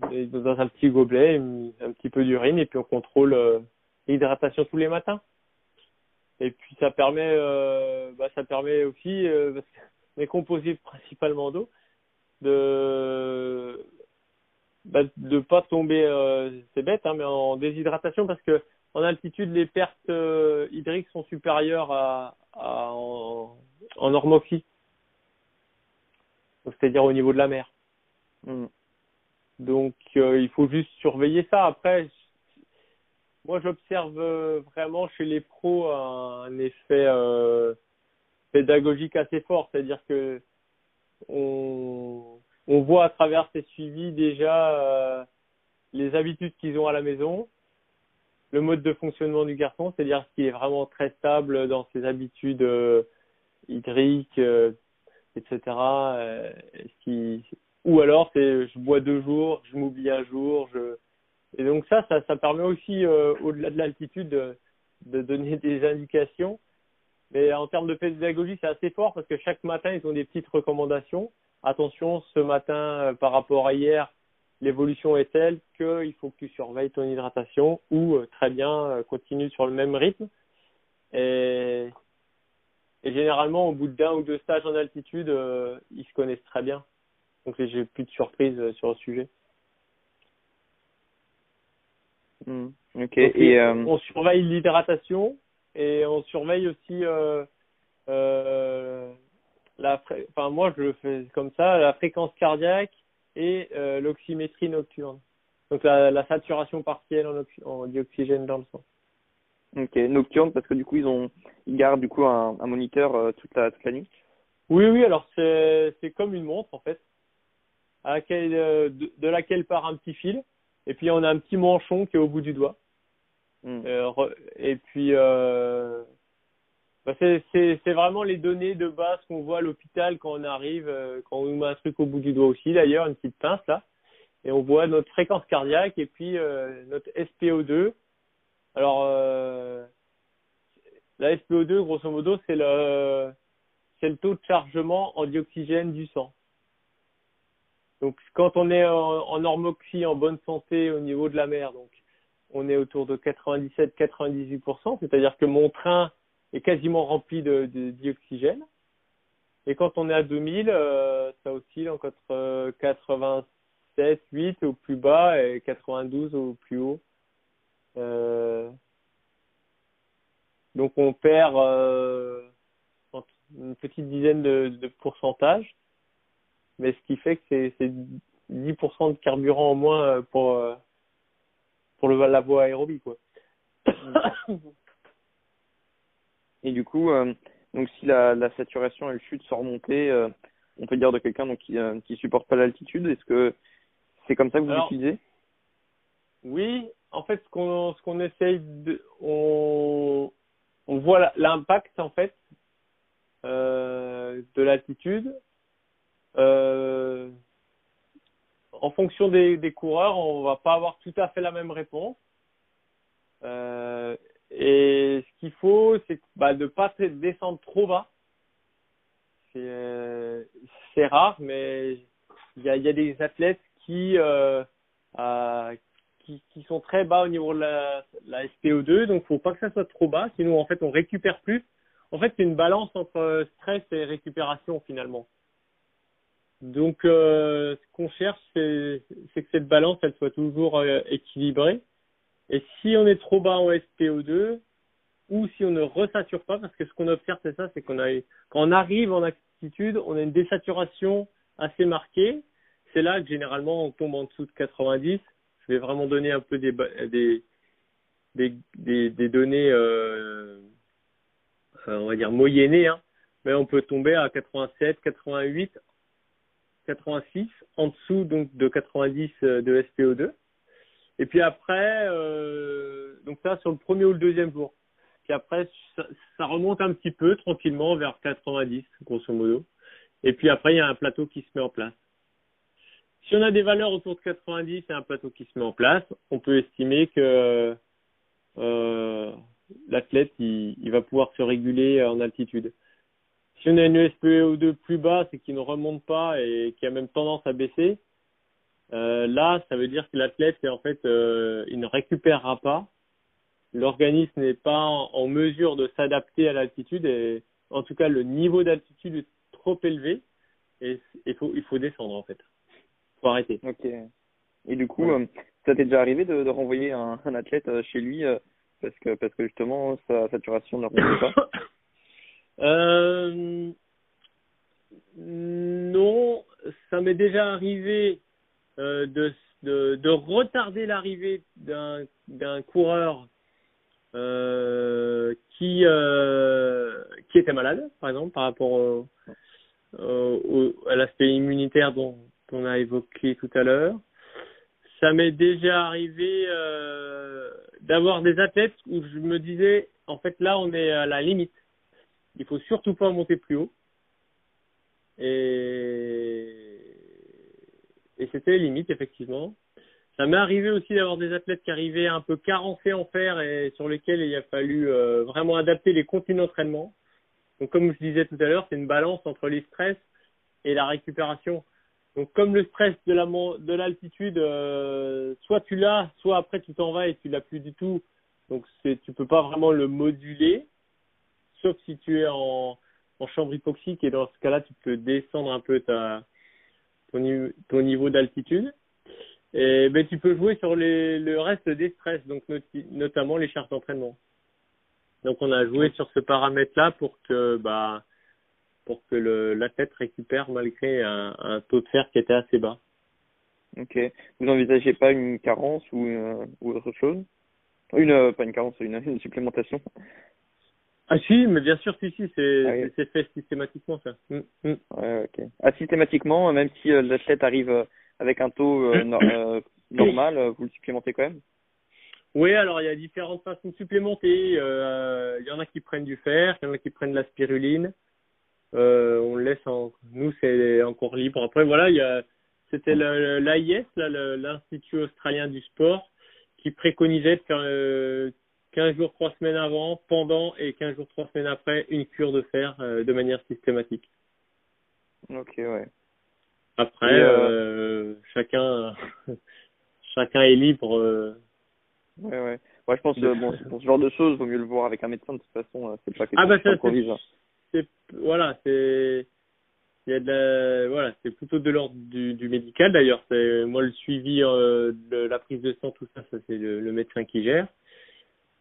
dans un petit gobelet un petit peu d'urine et puis on contrôle euh, l'hydratation tous les matins. Et puis ça permet euh, bah, ça permet aussi parce est composé principalement d'eau, de bah, de pas tomber, euh, c'est bête, hein, mais en déshydratation parce que en altitude les pertes euh, hydriques sont supérieures à, en, en c'est-à-dire au niveau de la mer. Mm. Donc euh, il faut juste surveiller ça. Après, moi j'observe vraiment chez les pros un effet pédagogique assez fort, c'est-à-dire que on, voit à travers ces suivis déjà euh, les habitudes qu'ils ont à la maison, le mode de fonctionnement du garçon, c'est-à-dire qu'il est vraiment très stable dans ses habitudes euh, hydriques, euh, etc. ou alors c'est je bois deux jours, je m'oublie un jour, je et donc ça, ça, ça permet aussi au-delà de l'altitude de, de donner des indications mais en termes de pédagogie, c'est assez fort parce que chaque matin, ils ont des petites recommandations. Attention, ce matin, euh, par rapport à hier, l'évolution est telle qu'il faut que tu surveilles ton hydratation ou euh, très bien, euh, continue sur le même rythme. Et, et généralement, au bout d'un ou deux stages en altitude, ils se connaissent très bien. Donc, j'ai plus de surprises sur le sujet. Hmm, ok. et on surveille l'hydratation, et on surveille aussi euh, euh, la enfin moi je le fais comme ça la fréquence cardiaque et euh, l'oxymétrie nocturne donc la, la saturation partielle en, en, dioxygène dans le sang ok nocturne parce que du coup ils ont ils gardent du coup un, un moniteur euh, toute la toute la nuit oui oui alors c'est c'est comme une montre en fait à laquelle euh, de, de laquelle part un petit fil et puis on a un petit manchon qui est au bout du doigt Mm. Euh, et puis, euh, bah c'est vraiment les données de base qu'on voit à l'hôpital quand on arrive, euh, quand on nous met un truc au bout du doigt aussi, d'ailleurs, une petite pince là. Et on voit notre fréquence cardiaque et puis euh, notre SPO2. Alors, euh, la SPO2, grosso modo, c'est le, c'est le taux de chargement en dioxygène du sang. Donc, quand on est en, en en bonne santé au niveau de la mer, donc on est autour de 97-98%, c'est-à-dire que mon train est quasiment rempli de, dioxygène. Et quand on est à 2000, euh, ça oscille entre 87, 8 au plus bas et 92 au plus haut. Euh, donc on perd euh, une petite dizaine de pourcentages, mais ce qui fait que c'est 10% de carburant en moins pour pour le, la voie aérobie, quoi. Et du coup, euh, donc si la, la saturation elle chute sans remonter, euh, on peut dire de quelqu'un donc qui euh, qui supporte pas l'altitude. Est-ce que c'est comme ça que vous l'utilisez? Oui, en fait, ce qu'on ce qu'on essaye de, on on voit l'impact en fait euh, de l'altitude. Euh, en fonction des, coureurs, on va pas avoir tout à fait la même réponse. Euh, et ce qu'il faut, c'est bah, de pas descendre trop bas. C'est euh, rare, mais il y a, des athlètes qui, sont très bas au niveau de la, la SPO2, donc faut pas que ça soit trop bas, sinon en fait on récupère plus. En fait, c'est une balance entre stress et récupération finalement. Donc, euh, ce qu'on cherche, c'est que cette balance, elle soit toujours euh, équilibrée. Et si on est trop bas en SPO2, ou si on ne resature pas, parce que ce qu'on observe, c'est ça, c'est qu'on arrive en altitude, on a une désaturation assez marquée, c'est là que généralement on tombe en dessous de 90. Je vais vraiment donner un peu des données, euh, on va dire moyennées, hein. mais on peut tomber à 87, 88, 86, en dessous donc de 90 de SPO2. Et puis après, euh, donc ça sur le premier ou le deuxième jour. Puis après, ça, remonte un petit peu tranquillement vers 90, grosso modo. Et puis après, il y a un plateau qui se met en place. Si on a des valeurs autour de 90 et un plateau qui se met en place, on peut estimer que euh, l'athlète il, va pouvoir se réguler en altitude. Si on a une SPO2 plus basse et qui ne remonte pas et qui a même tendance à baisser, euh, là, ça veut dire que l'athlète, en fait, euh, il ne récupérera pas. L'organisme n'est pas en mesure de s'adapter à l'altitude et, en tout cas, le niveau d'altitude est trop élevé et il faut, il faut descendre, en fait. Il faut arrêter. Ok. Et du coup, euh, ça t'est déjà arrivé de, de renvoyer un, un, athlète chez lui parce que parce que justement sa saturation ne remonte pas? euh, Non, ça m'est déjà arrivé euh, de, de, de retarder l'arrivée d'un coureur euh, qui était malade, par exemple, par rapport au, au, à l'aspect immunitaire dont on a évoqué tout à l'heure. Ça m'est déjà arrivé d'avoir des athlètes où je me disais, en fait, là, on est à la limite. Il faut surtout pas monter plus haut. Et, c'était les limites, effectivement. Ça m'est arrivé aussi d'avoir des athlètes qui arrivaient un peu carencés en fer et sur lesquels il a fallu euh, vraiment adapter les contenus d'entraînement. Donc, comme je disais tout à l'heure, c'est une balance entre les stress et la récupération. Donc comme le stress de la de l'altitude, euh, soit tu l'as, soit après tu t'en vas et tu l'as plus du tout. Donc tu peux pas vraiment le moduler, sauf si tu es en, en chambre hypoxique et dans ce cas-là tu peux descendre un peu ta ton, niveau d'altitude. Et ben tu peux jouer sur les, le reste des stress, donc notamment les charges d'entraînement. Donc on a joué sur ce paramètre-là pour que bah pour que le, la tête récupère malgré un, taux de fer qui était assez bas. Ok. Vous n'envisagez pas une carence ou, euh, ou autre chose? Une euh, pas une carence, une, une supplémentation? Ah si, mais bien sûr, si, si, c'est ah, oui. fait systématiquement ça. Mm, mm. Ouais, ok. Ah, systématiquement, même si euh, l'athlète arrive euh, avec un taux euh, no normal, vous le supplémentez quand même? Oui, alors il y a différentes façons de supplémenter. Il y en a qui prennent du fer, il y en a qui prennent de la spiruline. Euh, on le laisse en, nous c'est encore libre. Après voilà, il y a, c'était l'AIS, l'Institut australien du sport, qui préconisait de faire euh, 15 jours, 3 semaines avant, pendant et 15 jours, 3 semaines après, une cure de fer euh, de manière systématique. Ok, ouais. Après, euh, chacun, chacun est libre. Euh. Ouais, ouais. Moi, je pense que bon, pour ce genre de choses, vaut mieux le voir avec un médecin. De toute façon, c'est pas quelque ah, bah, chose ça, c'est voilà, c'est il y a de voilà, c'est plutôt de l'ordre du, du médical d'ailleurs. C'est moi le suivi euh, de la prise de sang, tout ça, ça c'est le, le, médecin qui gère.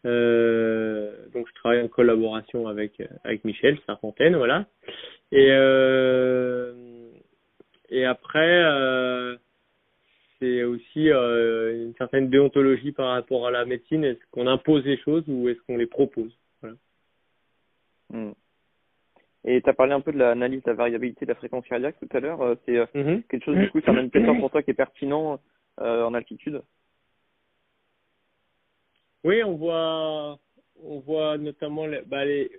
Euh, donc je travaille en collaboration avec avec Michel Sarfontaine, voilà. Et euh, et après euh, c'est aussi une certaine déontologie par rapport à la médecine. Est-ce qu'on impose les choses ou est-ce qu'on les propose? Voilà. Mm. Et tu as parlé un peu de l'analyse de la variabilité de la fréquence cardiaque tout à l'heure. C'est mm -hmm. quelque chose, du coup, c'est un indicateur pour toi qui est pertinent en altitude? Oui, on voit, on voit notamment les, bah, les,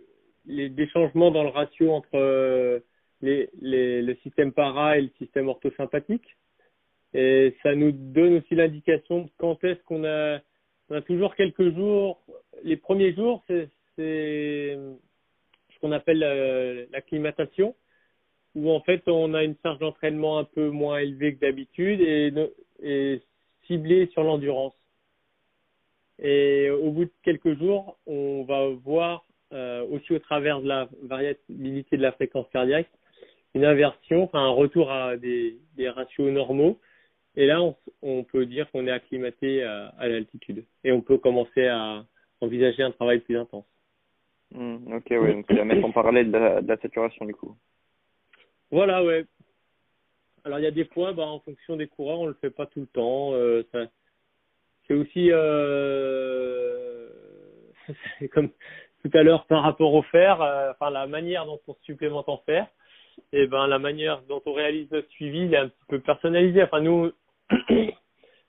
les, des changements dans le ratio entre euh, les, les, le système para et le système orthosympathique. Et ça nous donne aussi l'indication de quand est-ce qu'on a, on a toujours quelques jours. Les premiers jours, c'est qu'on appelle euh, l'acclimatation, où en fait on a une charge d'entraînement un peu moins élevée que d'habitude et, et ciblée sur l'endurance. Et au bout de quelques jours, on va voir euh, aussi au travers de la variabilité de la fréquence cardiaque une inversion, enfin un retour à des, des ratios normaux. Et là, on, on peut dire qu'on est acclimaté à, à l'altitude et on peut commencer à envisager un travail plus intense. Mmh, ok, ouais, donc à mettre en parallèle de la, de la, saturation du coup. Voilà, ouais. Alors il y a des fois, bah, en fonction des coureurs, on le fait pas tout le temps. Euh, ça, c'est aussi euh, comme tout à l'heure par rapport au fer, euh, enfin la manière dont on supplémente en fer, et ben la manière dont on réalise notre suivi, il est un petit peu personnalisé. Enfin nous,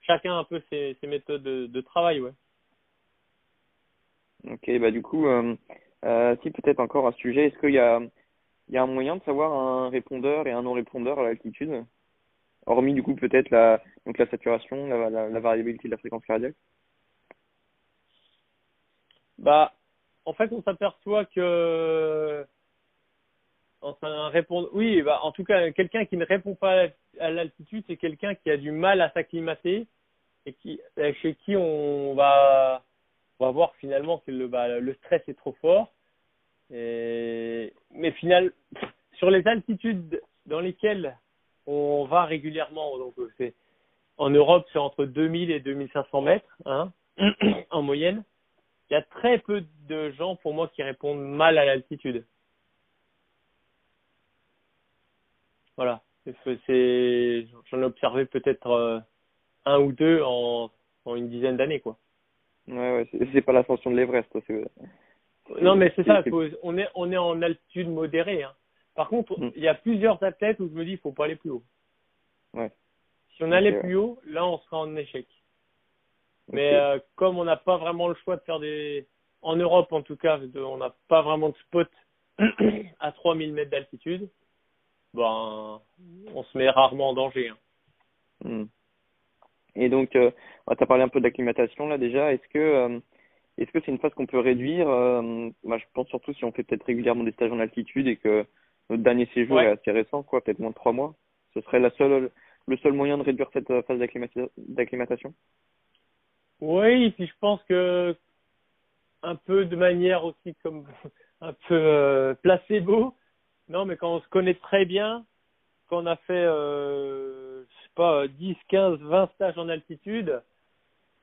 chacun a un peu ses, méthodes de, travail, ouais. Ok, bah du coup, euh, si peut-être encore un sujet, est-ce qu'il y a un moyen de savoir un répondeur et un non-répondeur à l'altitude, hormis du coup peut-être la, donc la saturation, la, variabilité de la fréquence cardiaque. Bah, en fait, on s'aperçoit que enfin répondre oui bah en tout cas quelqu'un qui ne répond pas à l'altitude c'est quelqu'un qui a du mal à s'acclimater et qui chez qui on va on va voir finalement que le bah, le stress est trop fort mais final sur les altitudes dans lesquelles on va régulièrement donc c'est en Europe c'est entre 2000 et 2500 mètres hein en moyenne il y a très peu de gens pour moi qui répondent mal à l'altitude. Voilà. C'est, j'en ai observé peut-être euh, un ou deux en, en une dizaine d'années, quoi. Ouais, ouais, c'est pas l'ascension de l'Everest, Non, mais c'est ça. Faut, on est, on est en altitude modérée. Hein. Par contre, mm. il y a plusieurs athlètes où je me dis, il faut pas aller plus haut. Ouais. Si on allait plus haut, là, on sera en échec. Mais euh, comme on n'a pas vraiment le choix de faire des... En Europe, en tout cas, on n'a pas vraiment de spot à 3000 mètres d'altitude, ben, on se met rarement en danger. Hein. Hmm. Et donc, euh, tu as parlé un peu d'acclimatation là déjà. Est-ce que euh, est-ce que c'est une phase qu'on peut réduire euh, bah, Je pense surtout si on fait peut-être régulièrement des stages en altitude et que notre dernier séjour est assez récent, quoi, peut-être moins de trois mois. Ce serait la seule, le seul moyen de réduire cette phase d'acclimatation oui, et puis je pense que un peu de manière aussi comme un peu euh, placebo. Non, mais quand on se connaît très bien, quand on a fait, euh, je sais pas, 10, 15, 20 stages en altitude,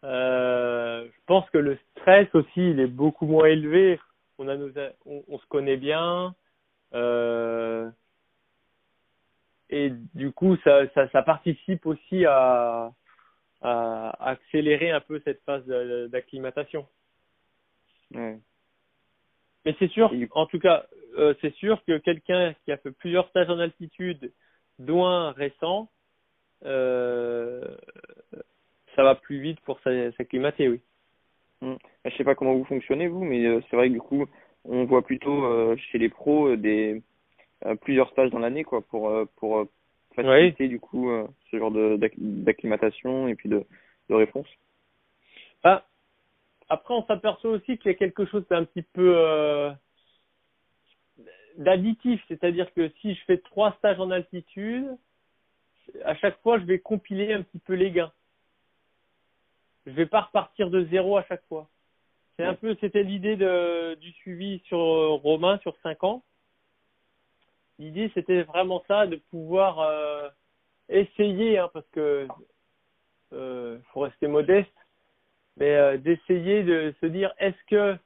euh, je pense que le stress aussi, il est beaucoup moins élevé. On a nos, on, on se connaît bien. Euh, et du coup, ça, ça, ça participe aussi à, à accélérer un peu cette phase d'acclimatation. Ouais. Mais c'est sûr, en tout cas, euh, c'est sûr que quelqu'un qui a fait plusieurs stages en altitude, dont un récent, euh, ça va plus vite pour s'acclimater, oui. Hum. Je sais pas comment vous fonctionnez vous, mais c'est vrai que du coup, on voit plutôt euh, chez les pros des plusieurs stages dans l'année, quoi, pour pour faciliter du coup euh, ce genre d'acclimatation et puis de, de réponse ah, Après, on s'aperçoit aussi qu'il y a quelque chose d'un petit peu euh, d'additif, c'est-à-dire que si je fais trois stages en altitude, à chaque fois, je vais compiler un petit peu les gains. Je vais pas repartir de zéro à chaque fois. C'est un peu, c'était l'idée de, du suivi sur Romain sur cinq ans. L'idée c'était vraiment ça, de pouvoir euh, essayer, hein, parce que euh, faut rester modeste, mais euh, d'essayer de se dire est-ce que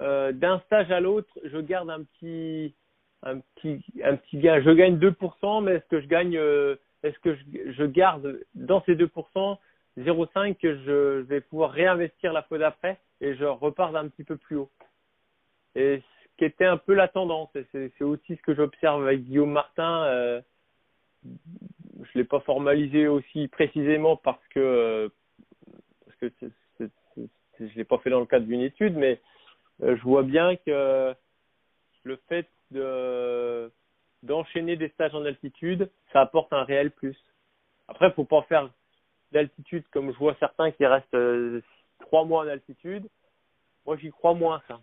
euh, d'un stage à l'autre, je garde un petit un petit un petit gain, je gagne 2%, mais est-ce que je gagne euh, est-ce que je, je garde dans ces 2% 0,5 que je vais pouvoir réinvestir la fois d'après? Et je repars d'un petit peu plus haut. Et qui était un peu la tendance. C'est aussi ce que j'observe avec Guillaume Martin. Euh, je l'ai pas formalisé aussi précisément parce que euh, parce que je l'ai pas fait dans le cadre d'une étude, mais euh, je vois bien que le fait de d'enchaîner des stages en altitude, ça apporte un réel plus. Après, faut pas faire d'altitude comme je vois certains qui restent euh, trois mois en altitude. Moi, j'y crois moins ça.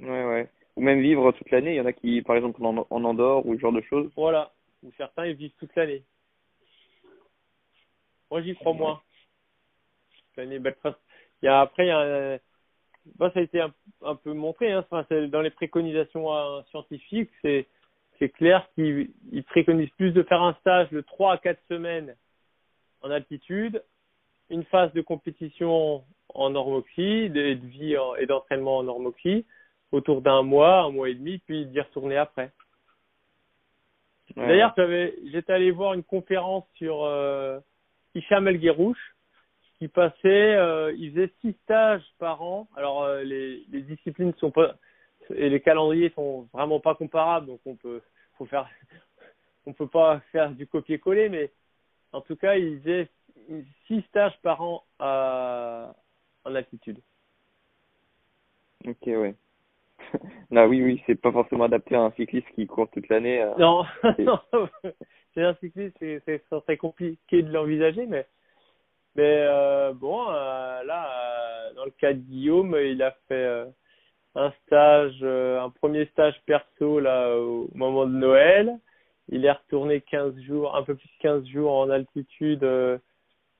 Ouais, ouais. Ou même vivre toute l'année. Il y en a qui, par exemple, en, en Andorre ou ce genre de choses. Voilà. Ou certains, ils vivent toute l'année. Moi, j'y crois moins. L'année belle Il y a, après, il y a bah, ça a été un, un peu montré, hein. enfin, dans les préconisations euh, scientifiques, c'est, c'est clair qu'ils préconisent plus de faire un stage de 3 à 4 semaines en altitude, une phase de compétition en normoxie, de, de vie et d'entraînement en normoxie, autour d'un mois, un mois et demi, puis d'y retourner après. D'ailleurs, j'étais allé voir une conférence sur euh, Hicham El Guerrouche qui passait, euh, il faisait six stages par an. Alors euh, les, les disciplines sont pas et les calendriers sont vraiment pas comparables, donc on peut faut faire, on peut pas faire du copier-coller, mais en tout cas, il faisait six stages par an à, en altitude. Ok, ouais. Là, oui, oui, c'est pas forcément adapté à un cycliste qui court toute l'année. Euh, non, c'est un cycliste, c'est très compliqué de l'envisager, mais mais euh, bon, euh, là, euh, dans le cas de Guillaume, il a fait un stage, un premier stage perso là au moment de Noël. Il est retourné 15 jours, un peu plus de 15 jours en altitude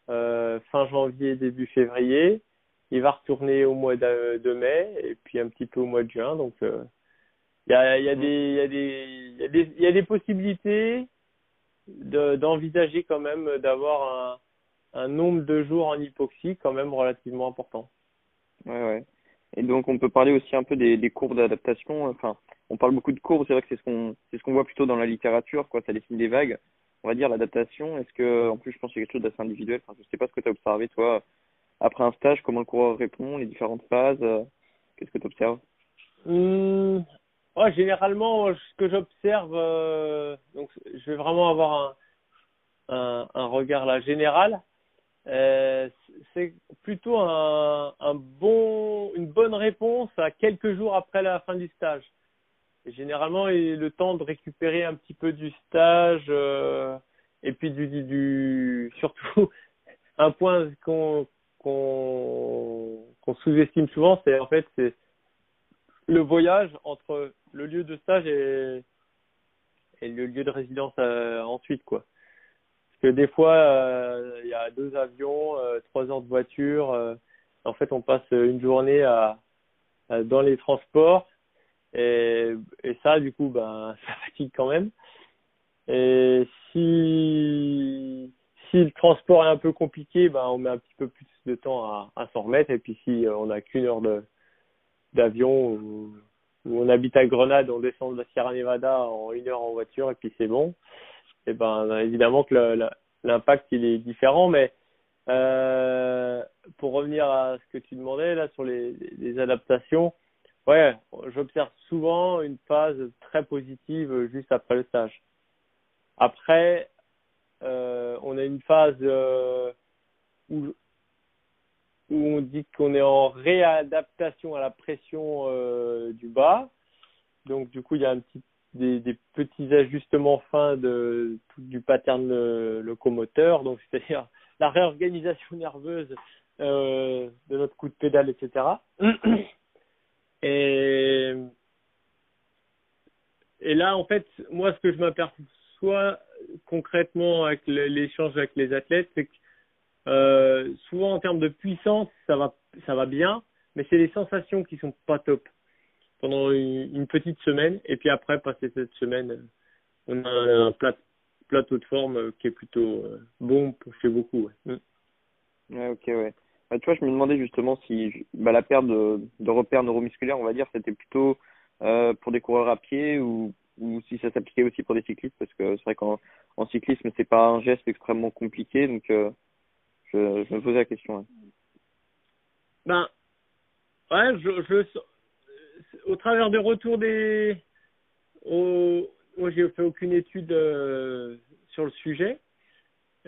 fin janvier, début février il va retourner au mois de, mai et puis un petit peu au mois de juin. Donc il y, a, y, a des, y, a des, y, a des, y a des possibilités d'envisager quand même d'avoir un, un nombre de jours en hypoxie quand même relativement important. Ouais, ouais. Et donc on peut parler aussi un peu des, des courbes d'adaptation. Enfin, on parle beaucoup de courbes, c'est vrai que c'est ce qu'on c'est ce qu'on voit plutôt dans la littérature, quoi. Ça dessine des vagues. On va dire l'adaptation. Est-ce que, en plus, je pense que c'est quelque chose d'assez individuel. Je sais pas ce que tu as observé toi après un stage, comment le coureur répond, les différentes phases euh, Qu'est-ce que tu observes mmh, Généralement, ce que j'observe, euh, donc je vais vraiment avoir un, regard là général. Euh, c'est plutôt une bonne réponse à quelques jours après la fin du stage. Généralement, le temps de récupérer un petit peu du stage euh, et puis du, surtout un point qu'on sous-estime souvent, c'est en fait c'est le voyage entre le lieu de stage et, le lieu de résidence euh, ensuite quoi. Parce que des fois euh, il y a deux avions, trois heures de voiture, en fait on passe une journée à, dans les transports et, ça du coup ben ça fatigue quand même. Et si si le transport est un peu compliqué, ben on met un petit peu plus de temps à, à s'en remettre. Et puis si euh, on n'a qu'une heure de d'avion ou, on habite à Grenade, on descend de la Sierra Nevada en une heure en voiture et puis c'est bon. Et ben évidemment que l'impact il est différent, mais euh, pour revenir à ce que tu demandais là sur les adaptations, ouais, j'observe souvent une phase très positive juste après le stage. Après, euh, on a une phase euh, où, on dit qu'on est en réadaptation à la pression euh, du bas. Donc du coup, il y a un petit, des, petits ajustements fins du pattern locomoteur, donc c'est-à-dire la réorganisation nerveuse de notre coup de pédale, etc. Et, là, en fait, moi, ce que je m'aperçois, concrètement avec l'échange avec les athlètes, c'est que euh, souvent en termes de puissance, ça va, ça va bien, mais c'est les sensations qui sont pas top pendant une, petite semaine, et puis après, passer cette semaine, on a un plateau de forme qui est plutôt euh, bon pour chez beaucoup. Ouais. Mm. ok, ouais. Bah, tu vois, je me demandais justement si bah, la perte de, de repères neuromusculaires, on va dire, c'était plutôt euh, pour des coureurs à pied ou ou si ça s'appliquait aussi pour des cyclistes parce que c'est vrai qu'en en cyclisme c'est pas un geste extrêmement compliqué donc euh, je, je me posais la question. Ben ouais, je, je au travers des retours des au, moi j'ai fait aucune étude euh, sur le sujet.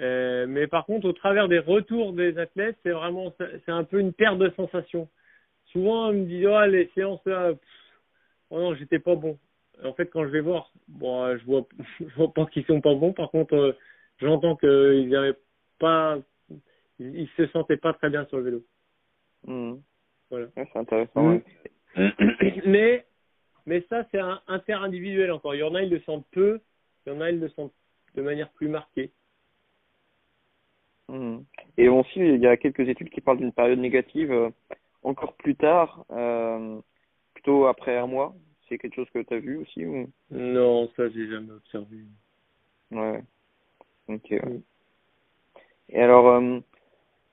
Euh, mais par contre, au travers des retours des athlètes, c'est vraiment c'est un peu une perte de sensation. Souvent, on me dit oh les séances là, oh non j'étais pas bon en fait, quand je vais voir, bon, euh, je vois, je vois pas qu'ils sont pas bons. Par contre, euh, j'entends qu'ils avaient pas, ils se sentaient pas très bien sur le vélo. Mmh. Voilà. c'est intéressant. Mmh. mais, mais ça, c'est un inter-individuel encore. Il y en a, ils le sentent peu. Il y en a, ils le sentent de manière plus marquée. Mmh. Et aussi, il y a quelques études qui parlent d'une période négative euh, encore plus tard, plutôt après un mois, c'est quelque chose que tu as vu aussi ou? Non, ça j'ai jamais observé. Ouais. Ok. Mm. Et alors, euh,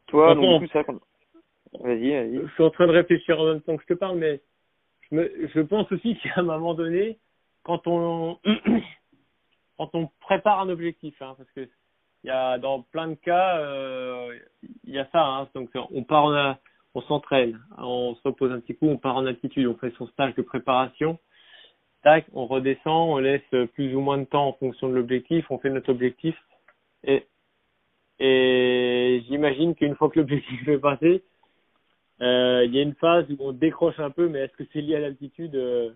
toi, donc, tout ça, vas-y, vas-y. Je suis en train de réfléchir en même temps que je te parle, mais je, me, je pense aussi qu'à un moment donné, quand on quand on prépare un objectif, hein, parce que y a dans plein de cas, euh, il y a ça. Hein, donc on part en, on s'entraîne, on se repose un petit coup, on part en altitude, on fait son stage de préparation. Tac, on redescend, on laisse plus ou moins de temps en fonction de l'objectif, on fait notre objectif. Et, j'imagine qu'une fois que l'objectif est passé, euh, il y a une phase où on décroche un peu, mais est-ce que c'est lié à l'altitude euh,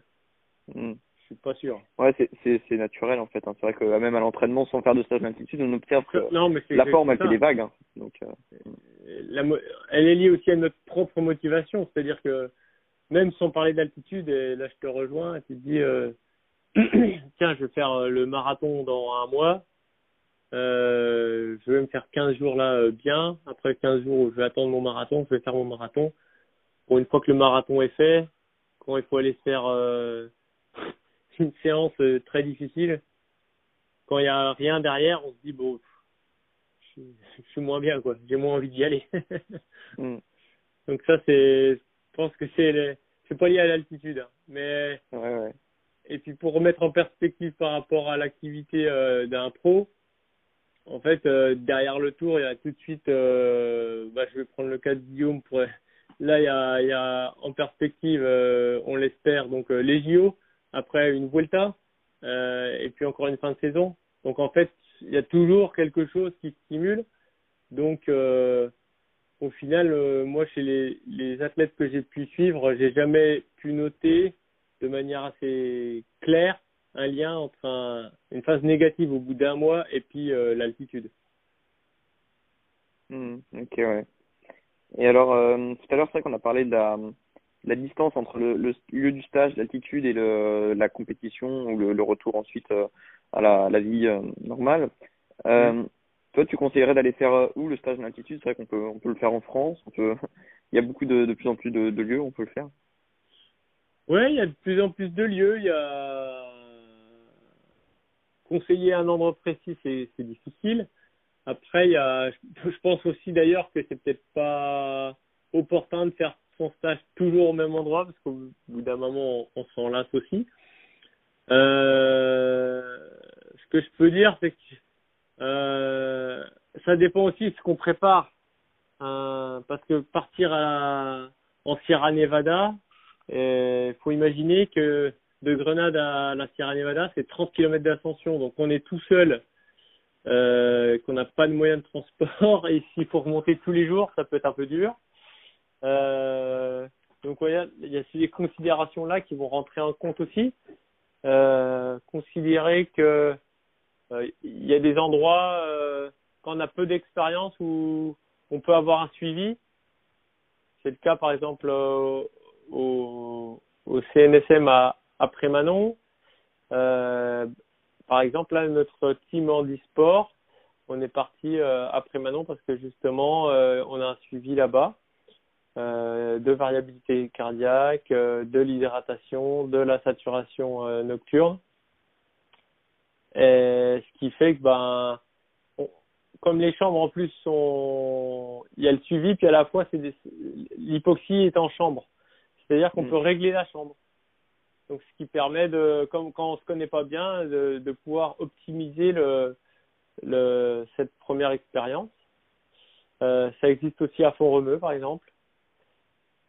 mm suis pas sûr. Ouais, c'est naturel en fait. Hein. C'est vrai que même à l'entraînement, sans faire de stage d'altitude, on obtient que la forme, elle fait des vagues. Hein. Donc, euh... elle est liée aussi à notre propre motivation. C'est-à-dire que même sans parler d'altitude, et là je te rejoins, tu te dis, euh... tiens, je vais faire euh, le marathon dans un mois. Euh, je vais me faire 15 jours là bien. Après 15 jours, je vais attendre mon marathon, je vais faire mon marathon. Pour une fois que le marathon est fait, quand il faut aller faire euh, une séance euh, très difficile. Quand il n'y a rien derrière, on se dit, bon, je, suis moins bien, quoi. J'ai moins envie d'y aller. Mm. Donc ça, c'est, je pense que c'est, c'est pas lié à l'altitude, hein. mais. Ouais, ouais. Et puis pour remettre en perspective par rapport à l'activité euh, d'un pro, en fait, euh, derrière le tour, il y a tout de suite, bah, je vais prendre le cas de Guillaume pour. Là, il y a, il y a en perspective, on l'espère, donc les JO après une Vuelta, euh, et puis encore une fin de saison. Donc en fait, il y a toujours quelque chose qui stimule. Donc euh, au final, euh, moi chez les, les athlètes que j'ai pu suivre, j'ai jamais pu noter de manière assez claire un lien entre un, une phase négative au bout d'un mois et puis euh, l'altitude. Hmm, ok, ouais. Et alors, euh, tout à l'heure, c'est vrai qu'on a parlé de la, la distance entre le, le lieu du stage, l'altitude et le, la compétition ou le, le retour ensuite euh, à la, la vie euh, normale. Euh. Toi, tu conseillerais d'aller faire où le stage d'altitude C'est vrai qu'on peut, on peut le faire en France. On peut... il y a beaucoup de, de plus en plus de, de lieux où on peut le faire. Oui, il y a de plus en plus de lieux. Il y a conseiller un endroit précis, c'est difficile. Après, il y a, je pense aussi d'ailleurs que c'est peut-être pas opportun de faire son stage toujours au même endroit parce qu'au bout d'un moment, on, s'en lasse aussi. Euh, ce que je peux dire, c'est que euh, ça dépend aussi de ce qu'on prépare. Euh, parce que partir en Sierra Nevada, il faut imaginer que de Grenade à la Sierra Nevada, c'est 30 km d'ascension. Donc on est tout seul, qu'on n'a pas de moyens de transport. Et s'il faut remonter tous les jours, ça peut être un peu dur. Euh, donc il y a ces considérations-là qui vont rentrer en compte aussi. Euh, considérer que euh, il y a des endroits euh, quand on a peu d'expérience où on peut avoir un suivi. C'est le cas par exemple au, CNSM à, après Manon. Par exemple là notre team handisport, on est parti après Manon parce que justement on a un suivi là-bas euh, de variabilité cardiaque, euh, de l'hydratation, de la saturation euh, nocturne. Et ce qui fait que ben comme les chambres en plus sont il y a le suivi puis à la fois c'est l'hypoxie est en chambre. C'est-à-dire qu'on mm. peut régler la chambre. Donc ce qui permet de comme quand on se connaît pas bien de, de pouvoir optimiser le, le cette première expérience. Ça existe aussi à Font-Romeu par exemple.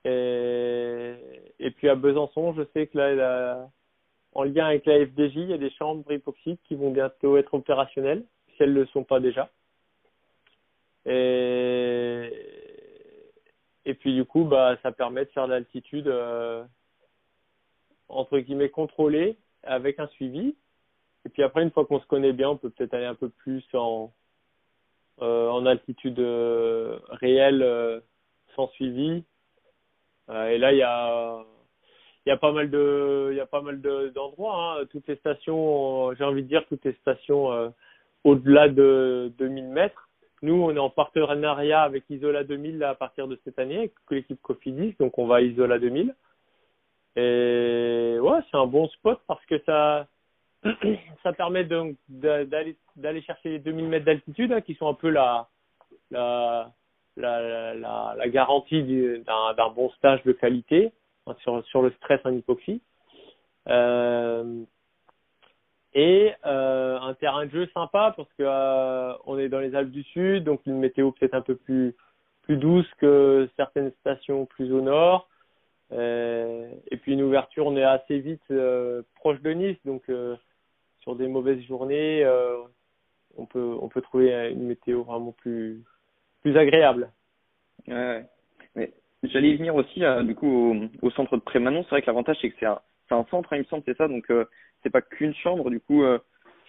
Et, puis à Besançon, je sais que là, en lien avec la FDJ, il y a des chambres hypoxiques qui vont bientôt être opérationnelles, si elles ne le sont pas déjà. Et, puis du coup, bah, ça permet de faire de l'altitude euh, entre guillemets contrôlée avec un suivi. Et puis après, une fois qu'on se connaît bien, on peut peut-être aller un peu plus en, euh, en altitude euh, réelle euh, sans suivi et là, il y a y a pas mal de il y a pas mal d'endroits hein. toutes les stations j'ai envie de dire toutes les stations euh, au-delà de 2000 mètres. Nous on est en partenariat avec Isola 2000 là, à partir de cette année avec l'équipe Cofidis. Donc on va à Isola 2000 et ouais c'est un bon spot parce que ça ça permet donc d'aller d'aller chercher les 2000 mètres d'altitude hein, qui sont un peu la la la, la, garantie d'un bon stage de qualité hein, sur, sur le stress en hypoxie. Euh, et euh, un terrain de jeu sympa parce que euh, on est dans les Alpes du Sud, donc une météo peut-être un peu plus plus douce que certaines stations plus au nord. Et puis une ouverture, on est assez vite proche de Nice, donc sur des mauvaises journées, on peut on peut trouver une météo vraiment plus plus agréable. Ouais, mais j'allais y venir aussi du coup au, au, centre de Prémanon. C'est vrai que l'avantage c'est que c'est un centre, hein, il me semble, c'est ça. Donc c'est pas qu'une chambre, du coup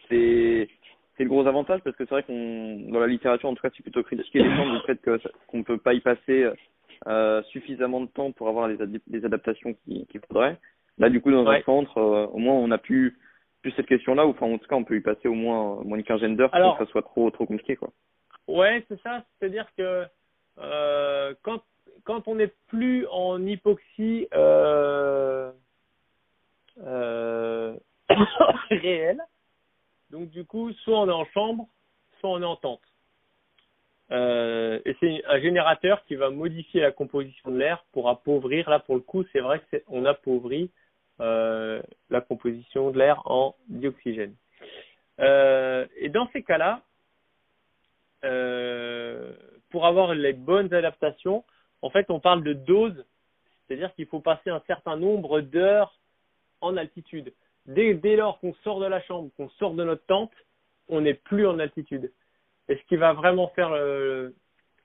c'est c'est le gros avantage parce que c'est vrai qu'on dans la littérature en tout cas c'est plutôt critiqué les chambres du fait que qu'on peut pas y passer euh, suffisamment de temps pour avoir les, les adaptations qu'il faudrait. Là, du coup, dans un centre, euh, au moins, on a plus, plus cette question-là, ou enfin, en tout cas, on peut y passer au moins, au moins une quinzaine d'heures sans que ça soit trop, trop compliqué, quoi. Ouais, c'est ça. C'est-à-dire que euh, quand, quand on n'est plus en hypoxie euh, euh, réelle, donc du coup, soit on est en chambre, soit on est en tente. Euh, et c'est un générateur qui va modifier la composition de l'air pour appauvrir. Là, pour le coup, c'est vrai que on appauvrit euh, la composition de l'air en dioxygène. Euh, et dans ces cas-là, euh, pour avoir les bonnes adaptations, en fait, on parle de dose, c'est-à-dire qu'il faut passer un certain nombre d'heures en altitude. Dès, dès lors qu'on sort de la chambre, qu'on sort de notre tente, on n'est plus en altitude. Et ce qui va vraiment faire le,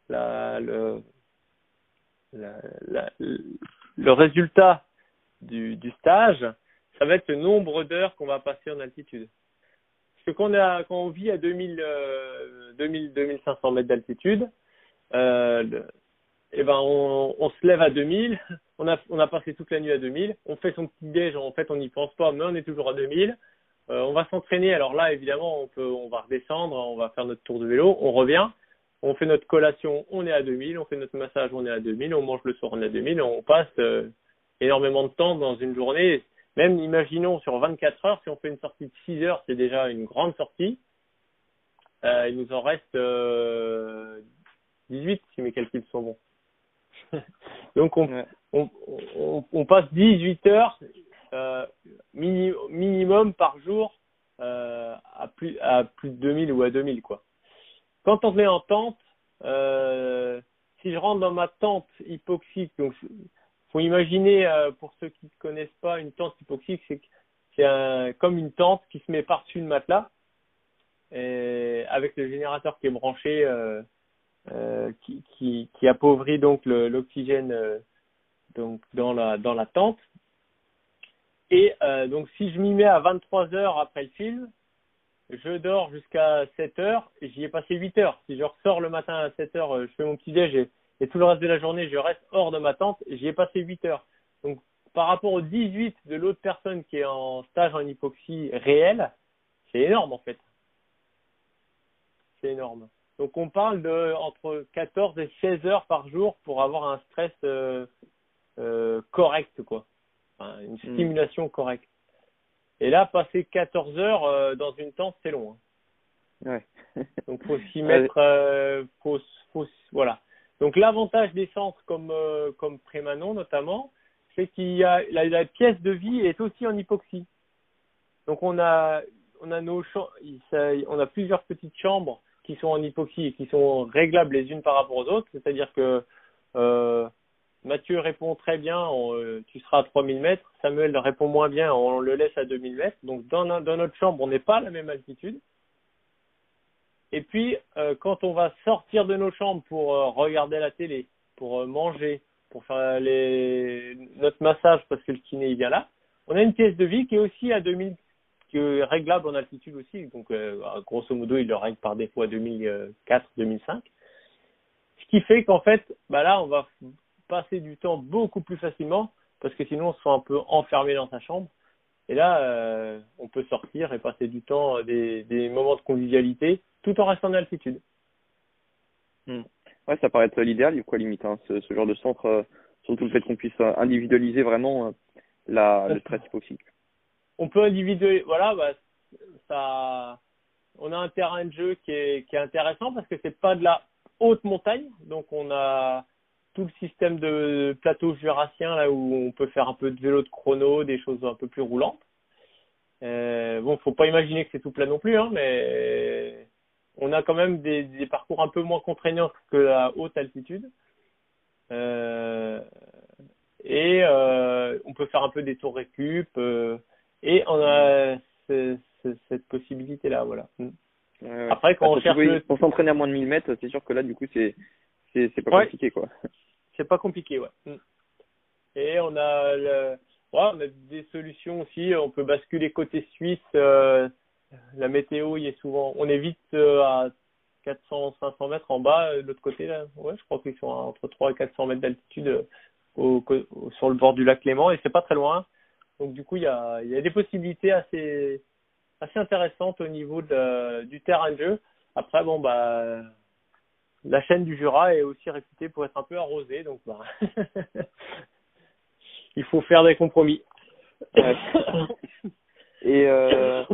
la, le, la, le résultat du, du stage, ça va être le nombre d'heures qu'on va passer en altitude. Quand on, vit à 2000, euh, 2000 2500 mètres d'altitude, euh, eh ben on, se lève à 2000, on a, passé toute la nuit à 2000, on fait son petit déj, en fait on n'y pense pas, mais on est toujours à 2000. Euh, on va s'entraîner. Alors là, évidemment, on va redescendre, on va faire notre tour de vélo, on revient, on fait notre collation, on est à 2000, on fait notre massage, on est à 2000, on mange le soir, on est à 2000, on passe euh, énormément de temps dans une journée. Même, imaginons, sur 24 heures, si on fait une sortie de 6 heures, c'est déjà une grande sortie. Euh, il nous en reste 18, si mes calculs sont bons. Donc, on, on, on, on, passe 18 heures euh, minimum par jour euh, à plus à plus de 2000 ou à 2000 quoi. Quand on est en tente, euh, si je rentre dans ma tente hypoxique, donc faut imaginer euh, pour ceux qui ne connaissent pas une tente hypoxique, c'est comme une tente qui se met par-dessus le matelas avec le générateur qui est branché euh, euh, qui, qui, appauvrit donc l'oxygène donc dans la dans la tente et donc, si je m'y mets à 23 heures après le film, je dors jusqu'à 7 heures j'y ai passé 8 heures. Si je ressors le matin à 7 heures, je fais mon petit déj et, tout le reste de la journée, je reste hors de ma tente, j'y ai passé 8 heures. Donc, par rapport aux 18 de l'autre personne qui est en stage en hypoxie réelle, c'est énorme en fait. C'est énorme. Donc, on parle de entre 14 et 16 heures par jour pour avoir un stress euh, euh, correct, quoi une hmm. stimulation correcte. Et là, passer 14 heures euh, dans une tente, c'est long. Hein. Ouais. Donc, faut s'y mettre. Euh, faut, faut, voilà. Donc, l'avantage des centres comme euh, comme Prémanon notamment, c'est qu'il y a la, pièce de vie est aussi en hypoxie. Donc, on a on a nos on a plusieurs petites chambres qui sont en hypoxie et qui sont réglables les unes par rapport aux autres. C'est-à-dire que euh, Mathieu répond très bien, euh, tu seras à 3000 mètres. Samuel répond moins bien, on le laisse à 2000 mètres. Donc dans notre chambre, on n'est pas à la même altitude. Et puis, euh, quand on va sortir de nos chambres pour euh, regarder la télé, pour manger, pour faire les... notre massage parce que le kiné il vient là, on a une pièce de vie qui est aussi à 2000, qui est réglable en altitude aussi. Donc, grosso modo, il le règle par défaut à 2004, 2005. Ce qui fait qu'en fait, bah là, on va passer du temps beaucoup plus facilement parce que sinon on se sent un peu enfermé dans sa chambre. Et là, euh, on peut sortir et passer du temps, des, des moments de convivialité, tout en restant en altitude. Hmm. Ouais, ça paraît être l'idéal, quoi, limite, hein, ce, ce, genre de centre, euh, surtout le fait qu'on puisse euh, individualiser vraiment euh, la, le stress hypoxique. On peut individualiser, voilà, bah, ça, on a un terrain de jeu qui est, qui est intéressant parce que c'est pas de la haute montagne, donc on a tout le système de plateau jurassien là où on peut faire un peu de vélo de chrono, des choses un peu plus roulantes. Euh, bon, faut pas imaginer que c'est tout plat non plus, hein, mais on a quand même des, des, parcours un peu moins contraignants que la haute altitude. Euh, et euh, on peut faire un peu des tours récup. Euh, et on a cette possibilité-là, voilà. Mm. Après, quand on cherche pour s'entraîner à moins de 1000 mètres, c'est sûr que là, du coup, c'est c'est pas compliqué, quoi. C'est pas compliqué, ouais. Mm. Et on a ouais, on a des solutions aussi. On peut basculer côté suisse. Euh, la météo, il est souvent, on est vite euh, à 400, 500 mètres en bas. De l'autre côté, ouais, je crois qu'ils sont entre 3 et 400 mètres d'altitude euh, sur le bord du lac Léman et c'est pas très loin. Donc du coup, il y a, y a des possibilités assez, assez intéressantes au niveau de, du terrain de jeu. Après, bon bah, la chaîne du Jura est aussi réputée pour être un peu arrosée, donc bah, il faut faire des compromis. Et euh,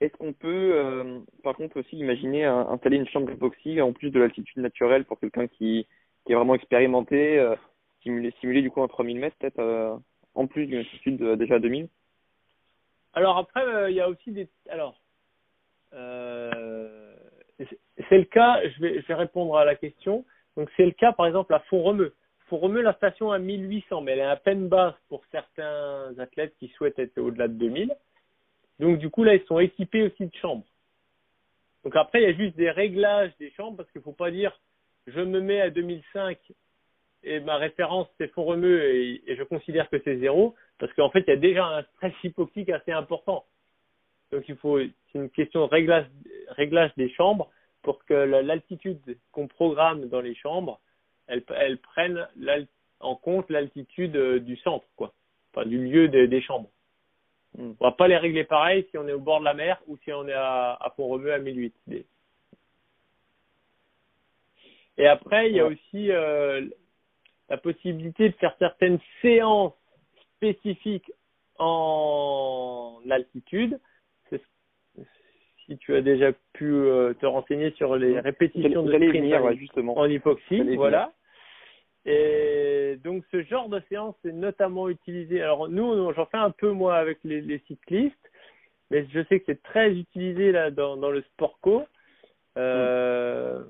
est-ce qu'on peut, euh, par contre, aussi imaginer installer une chambre d'époxy en plus de l'altitude naturelle pour quelqu'un qui, qui est vraiment expérimenté, euh, simuler, simuler du coup en 3000 mètres peut-être euh, en plus d'une altitude déjà à 2000 Alors après, il y a aussi des, alors c'est le cas. Je vais, répondre à la question. Donc c'est le cas par exemple à Font-Romeu remuer la station à 1800, mais elle est à peine basse pour certains athlètes qui souhaitent être au-delà de 2000. Donc du coup là, ils sont équipés aussi de chambres. Donc après, il y a juste des réglages des chambres parce qu'il ne faut pas dire je me mets à 2005 et ma référence c'est fond remue et, je considère que c'est zéro parce qu'en fait il y a déjà un stress hypoxique assez important. Donc c'est une question de réglage des chambres pour que l'altitude qu'on programme dans les chambres elles, prennent en compte l'altitude euh, du centre, quoi, enfin du lieu des chambres. Hmm. On va pas les régler pareil si on est au bord de la mer ou si on est à, à Pont-Romeu à 1008. Et après, il y a aussi euh, la possibilité de faire certaines séances spécifiques en altitude. Si tu as déjà pu euh, te renseigner sur les répétitions de sprint justement. en hypoxie, voilà. Et donc ce genre de séance est notamment utilisé. Alors nous, j'en fais un peu moi avec les, les, cyclistes, mais je sais que c'est très utilisé là dans, dans le sport co. Euh,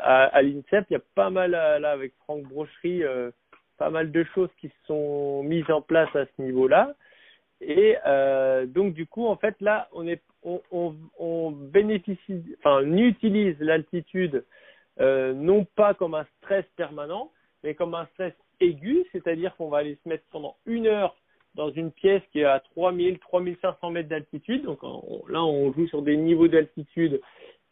à, à l'INSEP, il y a pas mal là avec Franck Brocherie, euh, pas mal de choses qui sont mises en place à ce niveau-là. Et euh, donc du coup, en fait, là, on est, on, on, on bénéficie, enfin, on utilise l'altitude euh, non pas comme un stress permanent, mais comme un stress aigu, c'est-à-dire qu'on va aller se mettre pendant une heure dans une pièce qui est à 3000, 3500 mètres d'altitude. Donc là, on joue sur des niveaux d'altitude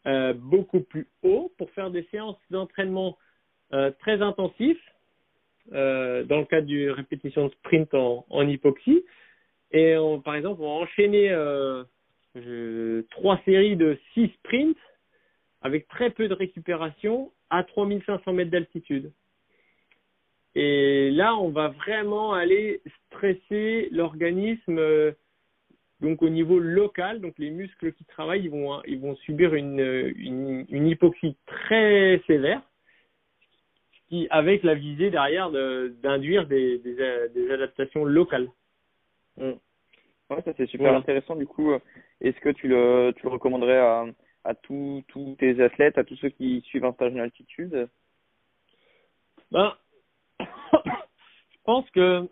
euh, beaucoup plus hauts pour faire des séances d'entraînement très intensifs, dans le cadre d'une répétition de sprint en, en hypoxie. Et on, par exemple, on va enchaîner euh, trois séries de six sprints avec très peu de récupération à 3500 mètres d'altitude. Et là, on va vraiment aller stresser l'organisme euh, donc au niveau local. Donc les muscles qui travaillent, ils vont, ils vont subir une, une, hypoxie très sévère, avec la visée derrière d'induire des, des, adaptations locales. Mm. Ouais, ça c'est super intéressant. Du coup, est-ce que tu le, tu le recommanderais à, à tous tes athlètes, à tous ceux qui suivent un stage en altitude? Ben, je pense que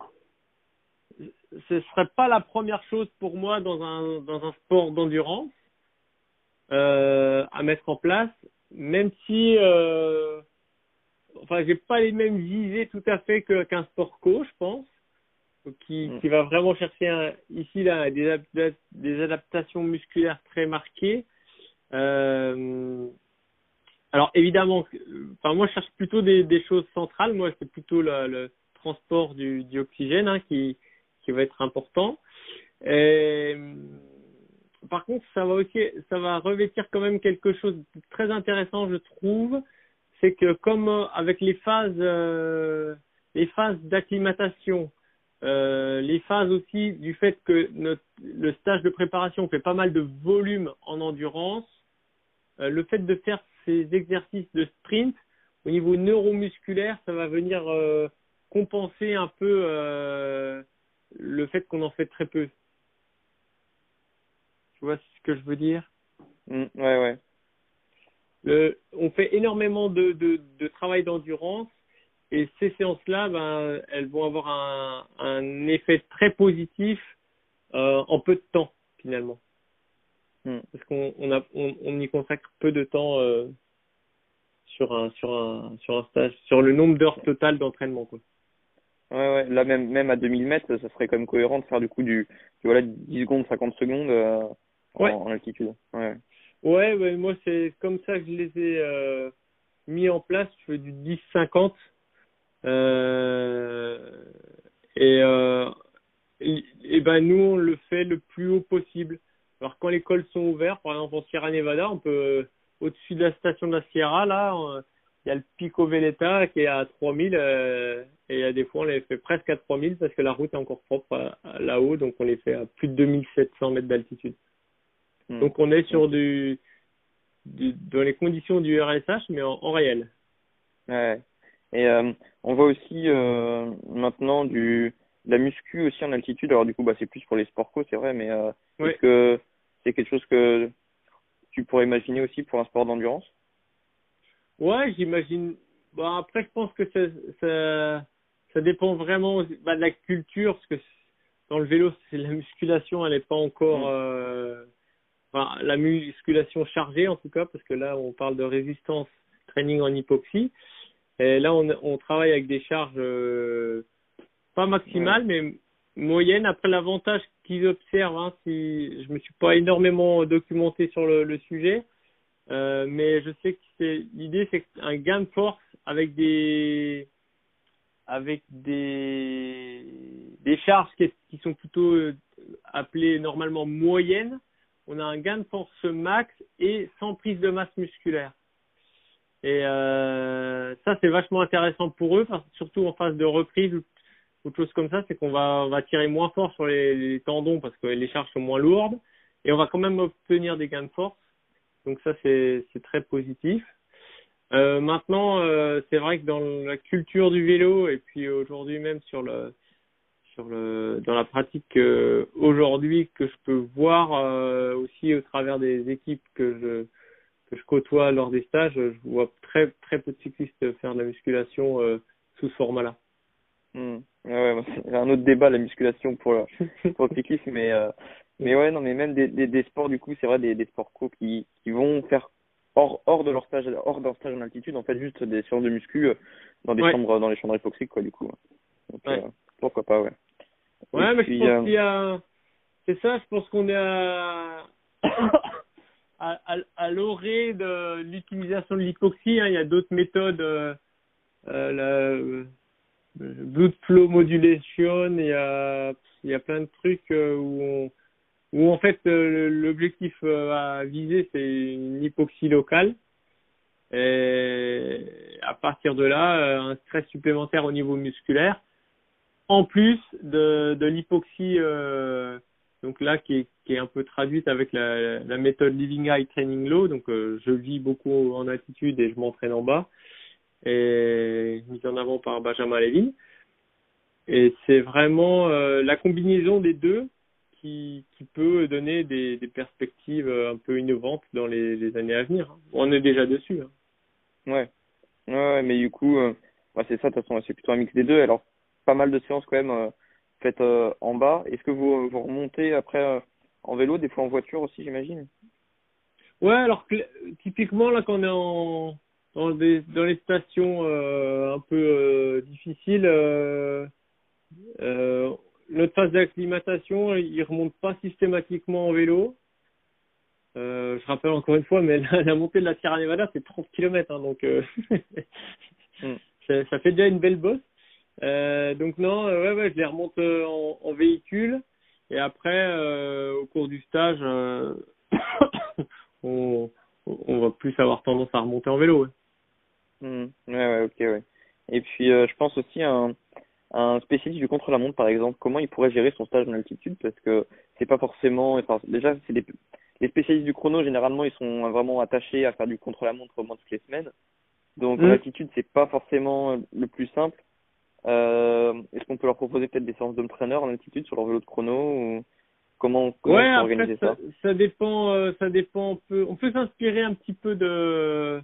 ce serait pas la première chose pour moi dans un dans un sport d'endurance euh, à mettre en place, même si euh, enfin j'ai pas les mêmes visées tout à fait que qu'un sport co, je pense, qui mm. qui va vraiment chercher ici là des des adaptations musculaires très marquées. Euh, alors évidemment, enfin moi je cherche plutôt des, des choses centrales. Moi c'est plutôt le, le, transport du, du oxygène hein, qui qui va être important. Et, par contre, ça va aussi, ça va revêtir quand même quelque chose de très intéressant, je trouve. C'est que comme euh, avec les phases, euh, les phases d'acclimatation, euh, les phases aussi du fait que notre, le stage de préparation fait pas mal de volume en endurance, euh, le fait de faire ces exercices de sprint, au niveau neuromusculaire, ça va venir euh, compenser un peu euh, le fait qu'on en fait très peu. vois ce que je veux dire? Mm, ouais, ouais. le, On fait énormément de, de, de travail d'endurance et ces séances-là, ben, elles vont avoir un, un effet très positif euh, en peu de temps finalement. Mm. Parce qu'on on, a, on, on y consacre peu de temps euh, sur un sur un sur un stage, sur le nombre d'heures totales d'entraînement quoi. Ouais, ouais. Là, même, même à 2000 mètres, ça serait quand même cohérent de faire du coup du, du voilà, 10 secondes, 50 secondes euh, en, Ouais. en altitude. Ouais. Ouais, ouais, moi c'est comme ça que je les ai mis en place. Je fais du 10-50 euh, et, euh, et et ben nous on le fait le plus haut possible. Alors quand les cols sont ouverts, par exemple en Sierra Nevada, on peut euh, au-dessus de la station de la Sierra là, il y a le Pico Veleta qui est à 3000 euh, et il y a des fois on les fait presque à 3000 parce que la route est encore propre là-haut, donc on les fait à plus de 2700 mètres d'altitude. Mm. Donc on est sur du, du dans les conditions du RSH mais en, en réel. Ouais. Et euh, on voit aussi euh, maintenant du de la muscu aussi en altitude. Alors du coup, bah c'est plus pour les sports co, c'est vrai, mais euh, est-ce que c'est quelque chose que tu pourrais imaginer aussi pour un sport d'endurance? Ouais, j'imagine. Bon après je pense que ça ça, ça dépend vraiment bah, de la culture parce que dans le vélo c'est la musculation elle est pas encore Mm. euh, enfin la musculation chargée en tout cas parce que là on parle de résistance training en hypoxie et là on on travaille avec des charges euh, pas maximales mais moyennes. Après l'avantage qu'ils observent hein, si je me suis pas énormément documenté sur le, le sujet euh, mais je sais que c'est l'idée c'est un gain de force avec des avec des des charges qui, qui sont plutôt euh, appelées normalement moyennes. On a un gain de force max et sans prise de masse musculaire et euh, ça c'est vachement intéressant pour eux surtout en phase de reprise ou autre chose comme ça c'est qu'on va va tirer moins fort sur les, tendons parce que les charges sont moins lourdes et on va quand même obtenir des gains de force donc ça c'est c'est très positif. Euh, maintenant euh, c'est vrai que dans la culture du vélo et puis aujourd'hui même sur le sur le dans la pratique aujourd'hui que je peux voir aussi au travers des équipes que je que je côtoie lors des stages, je vois très très peu de cyclistes faire de la musculation euh, sous ce format-là. Hmm. Ouais, c'est un autre débat la musculation pour le, pour le cyclisme, mais euh, mais ouais non mais même des, des, des sports du coup c'est vrai des, des sports co qui qui vont faire hors hors de leur stage hors d'un stage en altitude en fait juste des séances de muscu euh, dans des Ouais. chambres dans les chambres hypoxiques quoi du coup. Donc, Ouais. euh, pourquoi pas ouais. Ouais, Et mais puis, je pense euh, qu'il y a. C'est ça, je pense qu'on est à, à, l'orée de l'utilisation de l'hypoxie. Hein. Il y a d'autres méthodes, euh, euh, la euh, blood flow modulation, il y a, plein de trucs où, en fait l'objectif à viser c'est une hypoxie locale. Et à partir de là, un stress supplémentaire au niveau musculaire en plus de, l'hypoxie, donc là qui est, un peu traduite avec la, méthode Living High Training Low, donc euh, je vis beaucoup en altitude et je m'entraîne en bas, et mise en avant par Benjamin Levin. Et c'est vraiment euh, la combinaison des deux qui, peut donner des, perspectives euh, un peu innovantes dans les, années à venir. On est déjà dessus. Hein. Ouais. Ouais, mais du coup, c'est ça, de toute façon, c'est plutôt un mix des deux. Alors, pas mal de séances quand même faites euh, en bas. Est-ce que vous, vous remontez après euh, en vélo, des fois en voiture aussi, j'imagine? Ouais, alors typiquement là quand on est en dans des dans les stations euh, un peu euh, difficiles, euh, euh, notre phase d'acclimatation, il remonte pas systématiquement en vélo. Euh, je rappelle encore une fois, mais la, la montée de la Sierra Nevada c'est 30 km, hein, donc euh, Mm. ça, ça fait déjà une belle bosse. Euh, donc non, euh, ouais, ouais, je les remonte euh, en, en véhicule et après euh, au cours du stage, euh, on, on va plus avoir tendance à remonter en vélo. ouais. Hmm. Ouais, ouais, ok, ouais. Et puis, euh, je pense aussi à un, un spécialiste du contre-la-montre, par exemple, comment il pourrait gérer son stage en altitude, parce que c'est pas forcément, enfin, déjà, c'est des, les spécialistes du chrono, généralement, ils sont vraiment attachés à faire du contre-la-montre au moins toutes les semaines. Donc, en Mm. altitude, c'est pas forcément le plus simple. Euh, est-ce qu'on peut leur proposer peut-être des séances d'home trainer en altitude sur leur vélo de chrono ou Comment, on peut après, organiser ça, ça, ça dépend, euh, ça dépend. On peut, on peut s'inspirer un petit peu de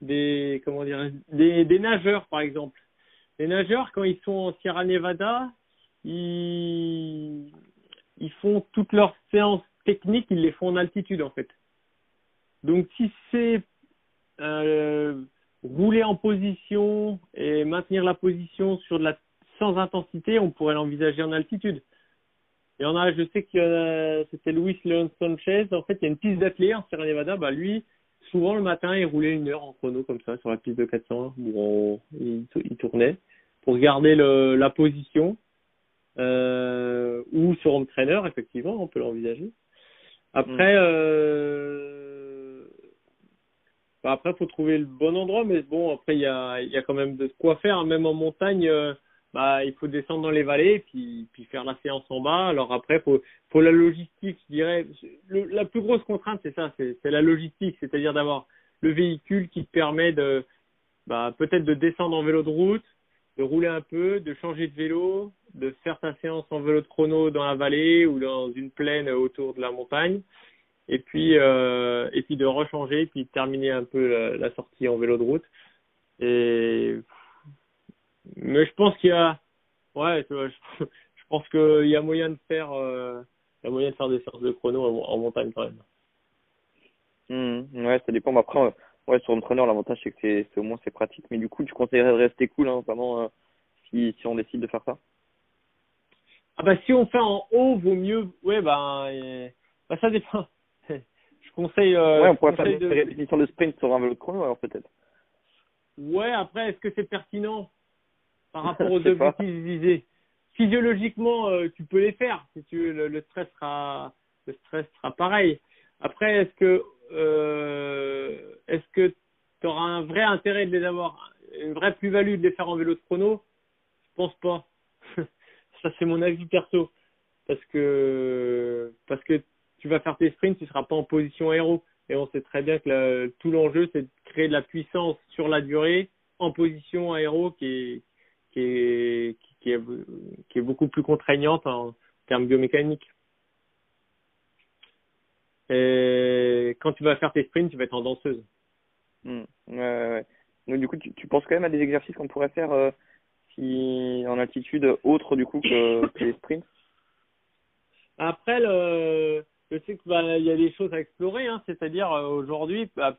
des comment dire des, des nageurs par exemple. Les nageurs quand ils sont en Sierra Nevada, ils ils font toutes leurs séances techniques, ils les font en altitude en fait. Donc si c'est euh, rouler en position et maintenir la position sur de la sans intensité, on pourrait l'envisager en altitude. Il y en a, je sais qu'il y en a, c'était Luis Leon Sanchez. En fait, il y a une piste d'athlée en Sierra Nevada. Bah, lui, souvent le matin, il roulait une heure en chrono comme ça sur la piste de 400 où on- il, il tournait pour garder le, la position. Euh, ou sur home trainer, effectivement, on peut l'envisager. Après, euh, bah, après, faut trouver le bon endroit, mais bon, après, il y a, y a quand même de quoi faire, même en montagne. euh, bah, il faut descendre dans les vallées, puis, puis faire la séance en bas. Alors après, faut, faut la logistique, je dirais. Le- la plus grosse contrainte, c'est ça, c'est, c'est la logistique, c'est-à-dire d'avoir le véhicule qui te permet de, bah, peut-être de descendre en vélo de route, de rouler un peu, de changer de vélo, de faire ta séance en vélo de chrono dans la vallée ou dans une plaine autour de la montagne, et puis euh, et puis de rechanger, puis de terminer un peu la, la sortie en vélo de route. Et mais je pense qu'il y a, ouais, je, je pense qu'il y a moyen de faire, euh, il y a moyen de faire des séances de chrono en, en montagne quand même. Hmm, Ouais, ça dépend. Mais après, euh, ouais, sur Entrepreneur, l'avantage c'est que c'est, c'est au moins c'est pratique. Mais du coup, tu conseillerais de rester cool, hein, vraiment, euh, si, si on décide de faire ça? Ah bah si on fait en haut, vaut mieux. Ouais bah, euh, bah ça dépend. Conseille. Euh, ouais, on pourrait faire des de- répétitions de sprint sur un vélo de chrono, alors peut-être. Ouais, après, est-ce que c'est pertinent par rapport aux objectifs visés? Physiologiquement, euh, tu peux les faire. Si tu veux, le, le stress sera, le stress sera pareil. Après, est-ce que, euh, est-ce que tu auras un vrai intérêt de les avoir, une vraie plus-value de les faire en vélo de chrono? Je pense pas. Ça, c'est mon avis perso. Parce que, parce que tu vas faire tes sprints, tu seras pas en position aéro. Et on sait très bien que tout l'enjeu, c'est de créer de la puissance sur la durée en position aéro qui est, qui est, qui, est, qui est beaucoup plus contraignante en termes biomécaniques. Et quand tu vas faire tes sprints, tu vas être en danseuse. Hmm, Ouais, ouais, ouais. Donc, du coup, tu, tu penses quand même à des exercices qu'on pourrait faire euh, si en altitude autre du coup que, que les sprints? Après, le, je sais que bah, il y a des choses à explorer, hein, c'est-à-dire euh, aujourd'hui, bah,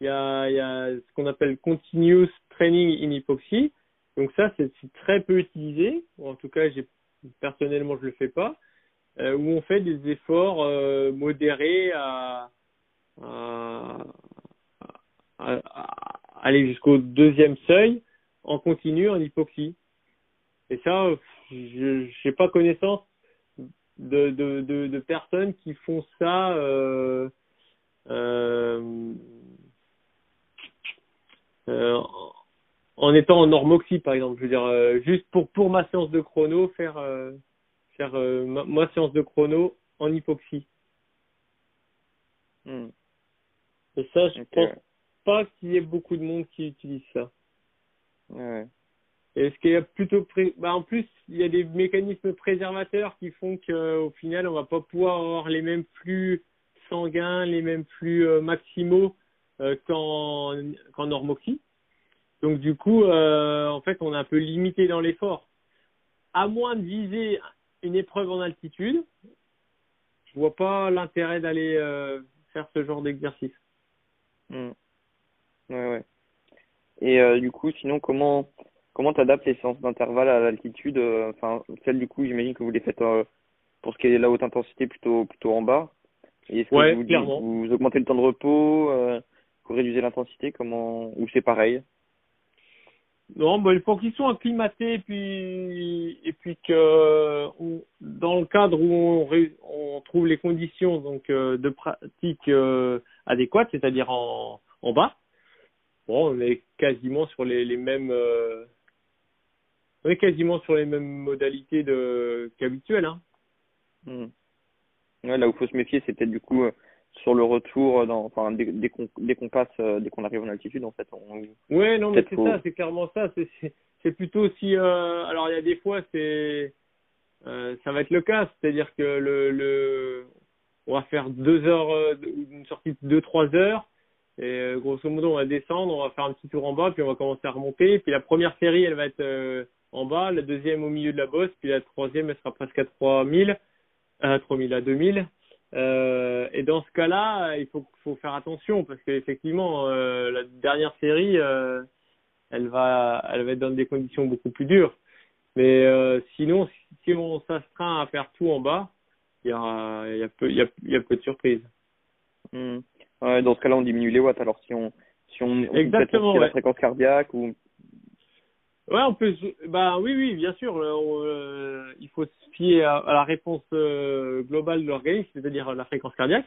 il y a, ce qu'on appelle continuous training in hypoxie. Donc ça, c'est très peu utilisé. En tout cas, personnellement, je le fais pas. euh, où on fait des efforts euh, modérés à- à aller jusqu'au deuxième seuil en continu en hypoxie. Et ça, je n'ai pas connaissance de, de, de, de personnes qui font ça euh, euh, euh, en étant en normoxie par exemple. Je veux dire, euh, juste pour pour ma séance de chrono, faire euh, faire ma, ma séance de chrono en hypoxie. Hmm, Et ça, je ok, pense pas qu'il y ait beaucoup de monde qui utilise ça. Ouais, ouais. Et ce qui est plutôt bah en plus il y a des mécanismes préservateurs qui font qu'au final on va pas pouvoir avoir les mêmes flux sanguins, les mêmes flux euh, maximaux euh, qu'en qu'en normoxie. Donc du coup euh, en fait on est un peu limité dans l'effort. À moins de viser une épreuve en altitude, je vois pas l'intérêt d'aller euh, faire ce genre d'exercice. Hmm. Ouais, ouais. Et euh, du coup, sinon, comment comment t'adaptes les séances d'intervalle à l'altitude euh, Enfin, celles du coup, j'imagine que vous les faites euh, pour ce qui est la haute intensité plutôt plutôt en bas. Et est-ce que Ouais, vous, clairement. vous augmentez le temps de repos, euh, vous réduisez l'intensité, comment ou c'est pareil? Non, bah, il faut qu'ils soient acclimatés et puis et puis que on- dans le cadre où on, ré- on trouve les conditions donc euh, de pratique euh, adéquates, c'est-à-dire en, en bas. Bon, on est quasiment sur les, les mêmes euh, on est quasiment sur les mêmes modalités de qu'habituelles. Hein. Hmm. Ouais, là où faut se méfier, c'est peut-être du coup euh, sur le retour, euh, dans, enfin dès, dès qu'on passe, euh, dès qu'on arrive en altitude, en fait, on, Ouais, non, mais c'est faut- ça, c'est clairement ça. C'est plutôt si euh, alors il y a des fois c'est ça va être le cas, c'est-à-dire que le, le, on va faire deux heures, une sortie de deux trois heures, et grosso modo on va descendre, on va faire un petit tour en bas, puis on va commencer à remonter, puis la première série elle va être en bas, la deuxième au milieu de la bosse, puis la troisième elle sera presque à 3000, à 3000 à 2000. Euh, et dans ce cas-là, il faut, faut faire attention parce qu'effectivement, euh, la dernière série, euh, elle va, elle va être dans des conditions beaucoup plus dures. Mais euh, sinon, si on s'astreint à faire tout en bas, il y a, il y a peu, il y a, il y a peu de surprises. Hmm. Ouais, dans ce cas-là, on diminue les watts. Alors si on si on, on Exactement, peut-être ouais. la fréquence cardiaque ou Ouais, on peut. Bah oui, oui, bien sûr. euh, euh, il faut se fier à, la réponse euh, globale de l'organisme, c'est-à-dire la fréquence cardiaque.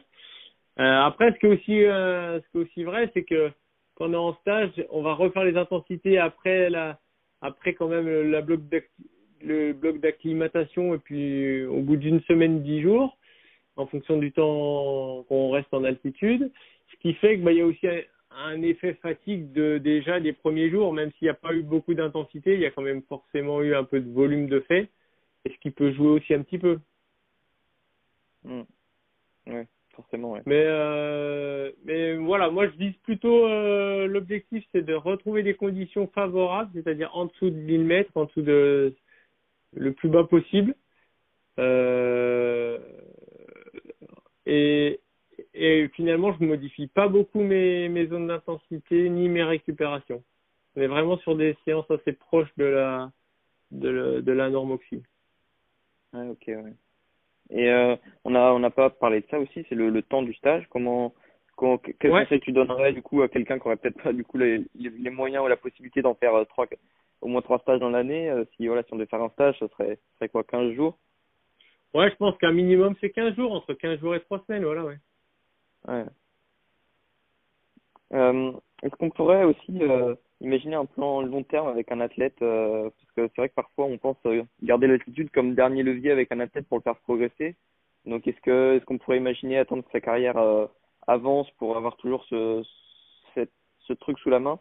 Euh, après, ce qui est aussi, ce qui est aussi vrai, c'est que quand on est en stage, on va refaire les intensités après la, après quand même la bloc le bloc d'acclimatation et puis au bout d'une semaine, dix jours, en fonction du temps qu'on reste en altitude. Ce qui fait que bah, il y a aussi un, effet fatigue de déjà des premiers jours, même s'il n'y a pas eu beaucoup d'intensité, il y a quand même forcément eu un peu de volume de fait, et ce qui peut jouer aussi un petit peu. Hmm. Ouais, forcément, ouais. Mais euh, mais voilà, moi je vise plutôt euh, l'objectif c'est de retrouver des conditions favorables, c'est-à-dire en dessous de 1000 mètres, en dessous de le plus bas possible. Euh, et, et finalement, je ne modifie pas beaucoup mes, mes zones d'intensité ni mes récupérations. On est vraiment sur des séances assez proches de la de, la- de la norme oxy. Ouais, ok, ouais. Et euh, on a on n'a pas parlé de ça aussi, c'est le, le temps du stage. Comment, comment quel Ouais. conseil tu donnerais du coup à quelqu'un qui aurait peut-être pas du coup les, les, moyens ou la possibilité d'en faire euh, trois au moins trois stages dans l'année euh, Si voilà, si on devait faire un stage, ça serait ça serait quoi, 15 jours? Ouais, je pense qu'un minimum c'est 15 jours, entre 15 jours et 3 semaines, voilà, ouais. Euh, Est-ce qu'on pourrait aussi euh, imaginer un plan long terme avec un athlète euh, Parce que c'est vrai que parfois on pense garder l'altitude comme dernier levier avec un athlète pour le faire progresser. Donc est-ce que est-ce qu'on pourrait imaginer attendre que sa carrière avance pour avoir toujours ce, truc sous la main?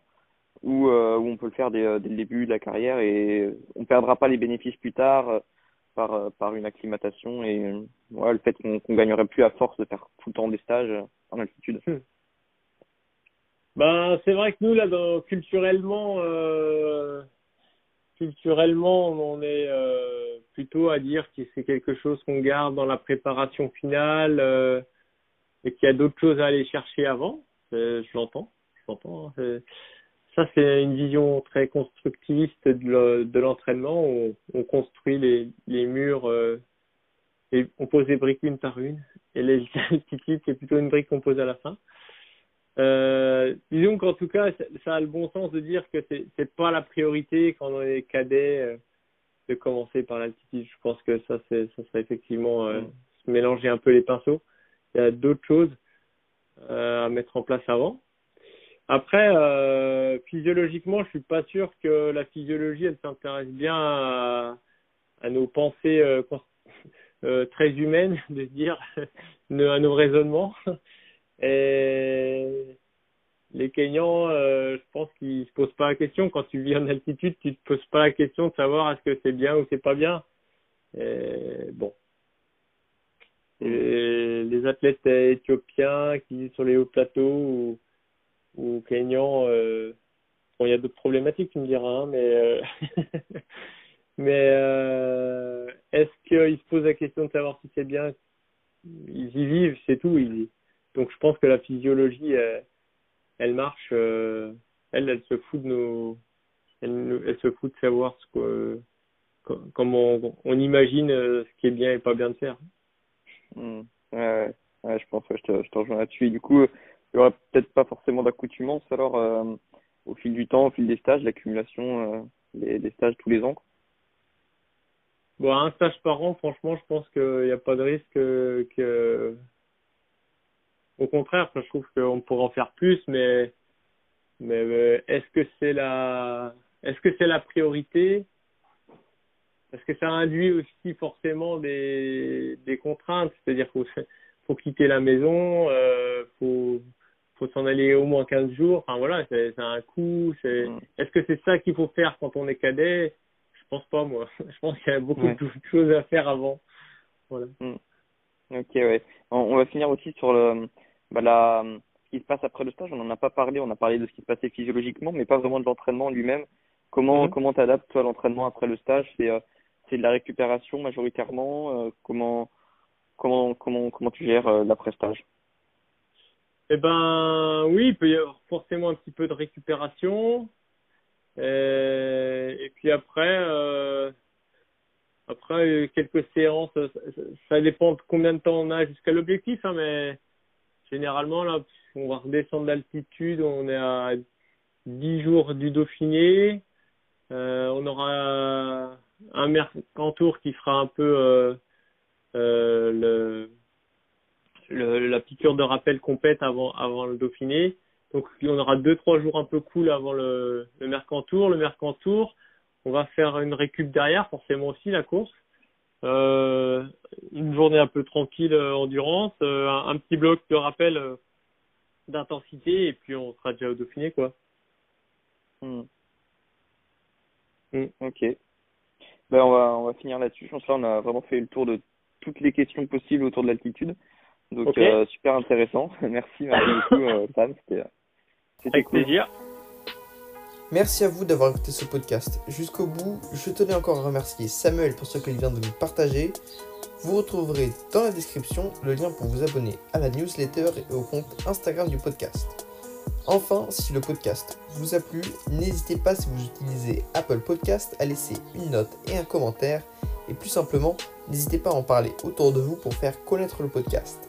Ou on peut le faire dès, le début de la carrière et on perdra pas les bénéfices plus tard par euh, par une acclimatation et euh, le fait qu'on qu'on gagnerait plus à force de faire tout le temps des stages euh, en altitude. Ben, c'est vrai que nous, là, culturellement, culturellement, on est plutôt à dire que c'est quelque chose qu'on garde dans la préparation finale et qu'il y a d'autres choses à aller chercher avant. Je l'entends, je l'entends. hein. Ça, c'est une vision très constructiviste de le- de l'entraînement. On, on construit les, les murs, euh, et on pose les briques une par une. Et les altitudes, c'est plutôt une brique qu'on pose à la fin. Euh, disons qu'en tout cas, ça, ça a le bon sens de dire que c'est c'est pas la priorité quand on est cadet euh, de commencer par l'altitude. Je pense que ça, c'est ça serait effectivement euh, Mm. se mélanger un peu les pinceaux. Il y a d'autres choses à mettre en place avant. Après, euh, physiologiquement, je suis pas sûr que la physiologie, elle s'intéresse bien à, à nos pensées euh, euh, très humaines, de se dire, à nos raisonnements. Et les Kenyans, je pense qu'ils se posent pas la question. Quand tu vis en altitude, tu te poses pas la question de savoir est-ce que c'est bien ou c'est pas bien. Et bon. Et les athlètes éthiopiens qui vivent sur les hauts plateaux ou, ou Kenyans, euh, bon, il y a d'autres problématiques, tu me diras, hein, mais euh, mais euh, est-ce qu'ils se posent la question de savoir si c'est bien Ils y vivent, c'est tout. Ils, donc je pense que la physiologie, elle, marche, elle, elle se fout de nos, elle, se fout de savoir ce que, co- comment on, imagine ce qui est bien et pas bien de faire. Hmm. Ouais, ouais, je pense que je te, je rejoins là-dessus. Du coup, il y aurait peut-être pas forcément d'accoutumance alors euh, au fil du temps, au fil des stages, l'accumulation euh, des, stages tous les ans. Bon, un stage par an, franchement, je pense qu'il n'y a pas de risque euh, que. Au contraire, je trouve qu'on pourrait en faire plus, mais mais est-ce que c'est la est-ce que c'est la priorité? Est-ce que ça induit aussi forcément des des contraintes C'est-à-dire qu'il faut faut quitter la maison, euh, faut faut s'en aller au moins 15 jours. Enfin voilà, c'est un coût. Mm. est-ce que c'est ça qu'il faut faire quand on est cadet? Je pense pas, moi. Je pense qu'il y a beaucoup Ouais. de choses à faire avant. Voilà. Ok, ouais. On, on va finir aussi sur le, bah, la, ce qui se passe après le stage. On n'en a pas parlé. On a parlé de ce qui se passait physiologiquement, mais pas vraiment de l'entraînement lui-même. Comment, Mhm. comment t'adaptes toi à l'entraînement après le stage? C'est, euh, c'est de la récupération majoritairement. euh, comment, comment, comment, comment tu gères euh, l'après-stage? Eh ben, oui, il peut y avoir forcément un petit peu de récupération. Euh, et puis après, euh, après euh, quelques séances, ça dépend de combien de temps on a jusqu'à l'objectif, hein, mais généralement là, on va redescendre d'altitude, on est à 10 jours du Dauphiné. Euh, on aura un Mercantour qui fera un peu euh, euh, le, le, la piqûre de rappel complète avant, avant le Dauphiné. Donc on aura deux trois jours un peu cool avant le, le Mercantour. Le Mercantour, on va faire une récup derrière, forcément aussi la course. Euh, une journée un peu tranquille euh, endurance, euh, un, un petit bloc de rappel d'intensité et puis on sera déjà au Dauphiné quoi. Hmm. Hmm. Ok. Ben, on va, on va finir là-dessus. Je pense que là, on a vraiment fait le tour de toutes les questions possibles autour de l'altitude. Donc, euh, super intéressant. merci, merci beaucoup, euh, Sam. C'était, c'était Avec cool. plaisir. Merci à vous d'avoir écouté ce podcast. Jusqu'au bout, je tenais encore à remercier Samuel pour ce qu'il vient de nous partager. Vous retrouverez dans la description le lien pour vous abonner à la newsletter et au compte Instagram du podcast. Enfin, si le podcast vous a plu, n'hésitez pas si vous utilisez Apple Podcast à laisser une note et un commentaire. Et plus simplement, n'hésitez pas à en parler autour de vous pour faire connaître le podcast.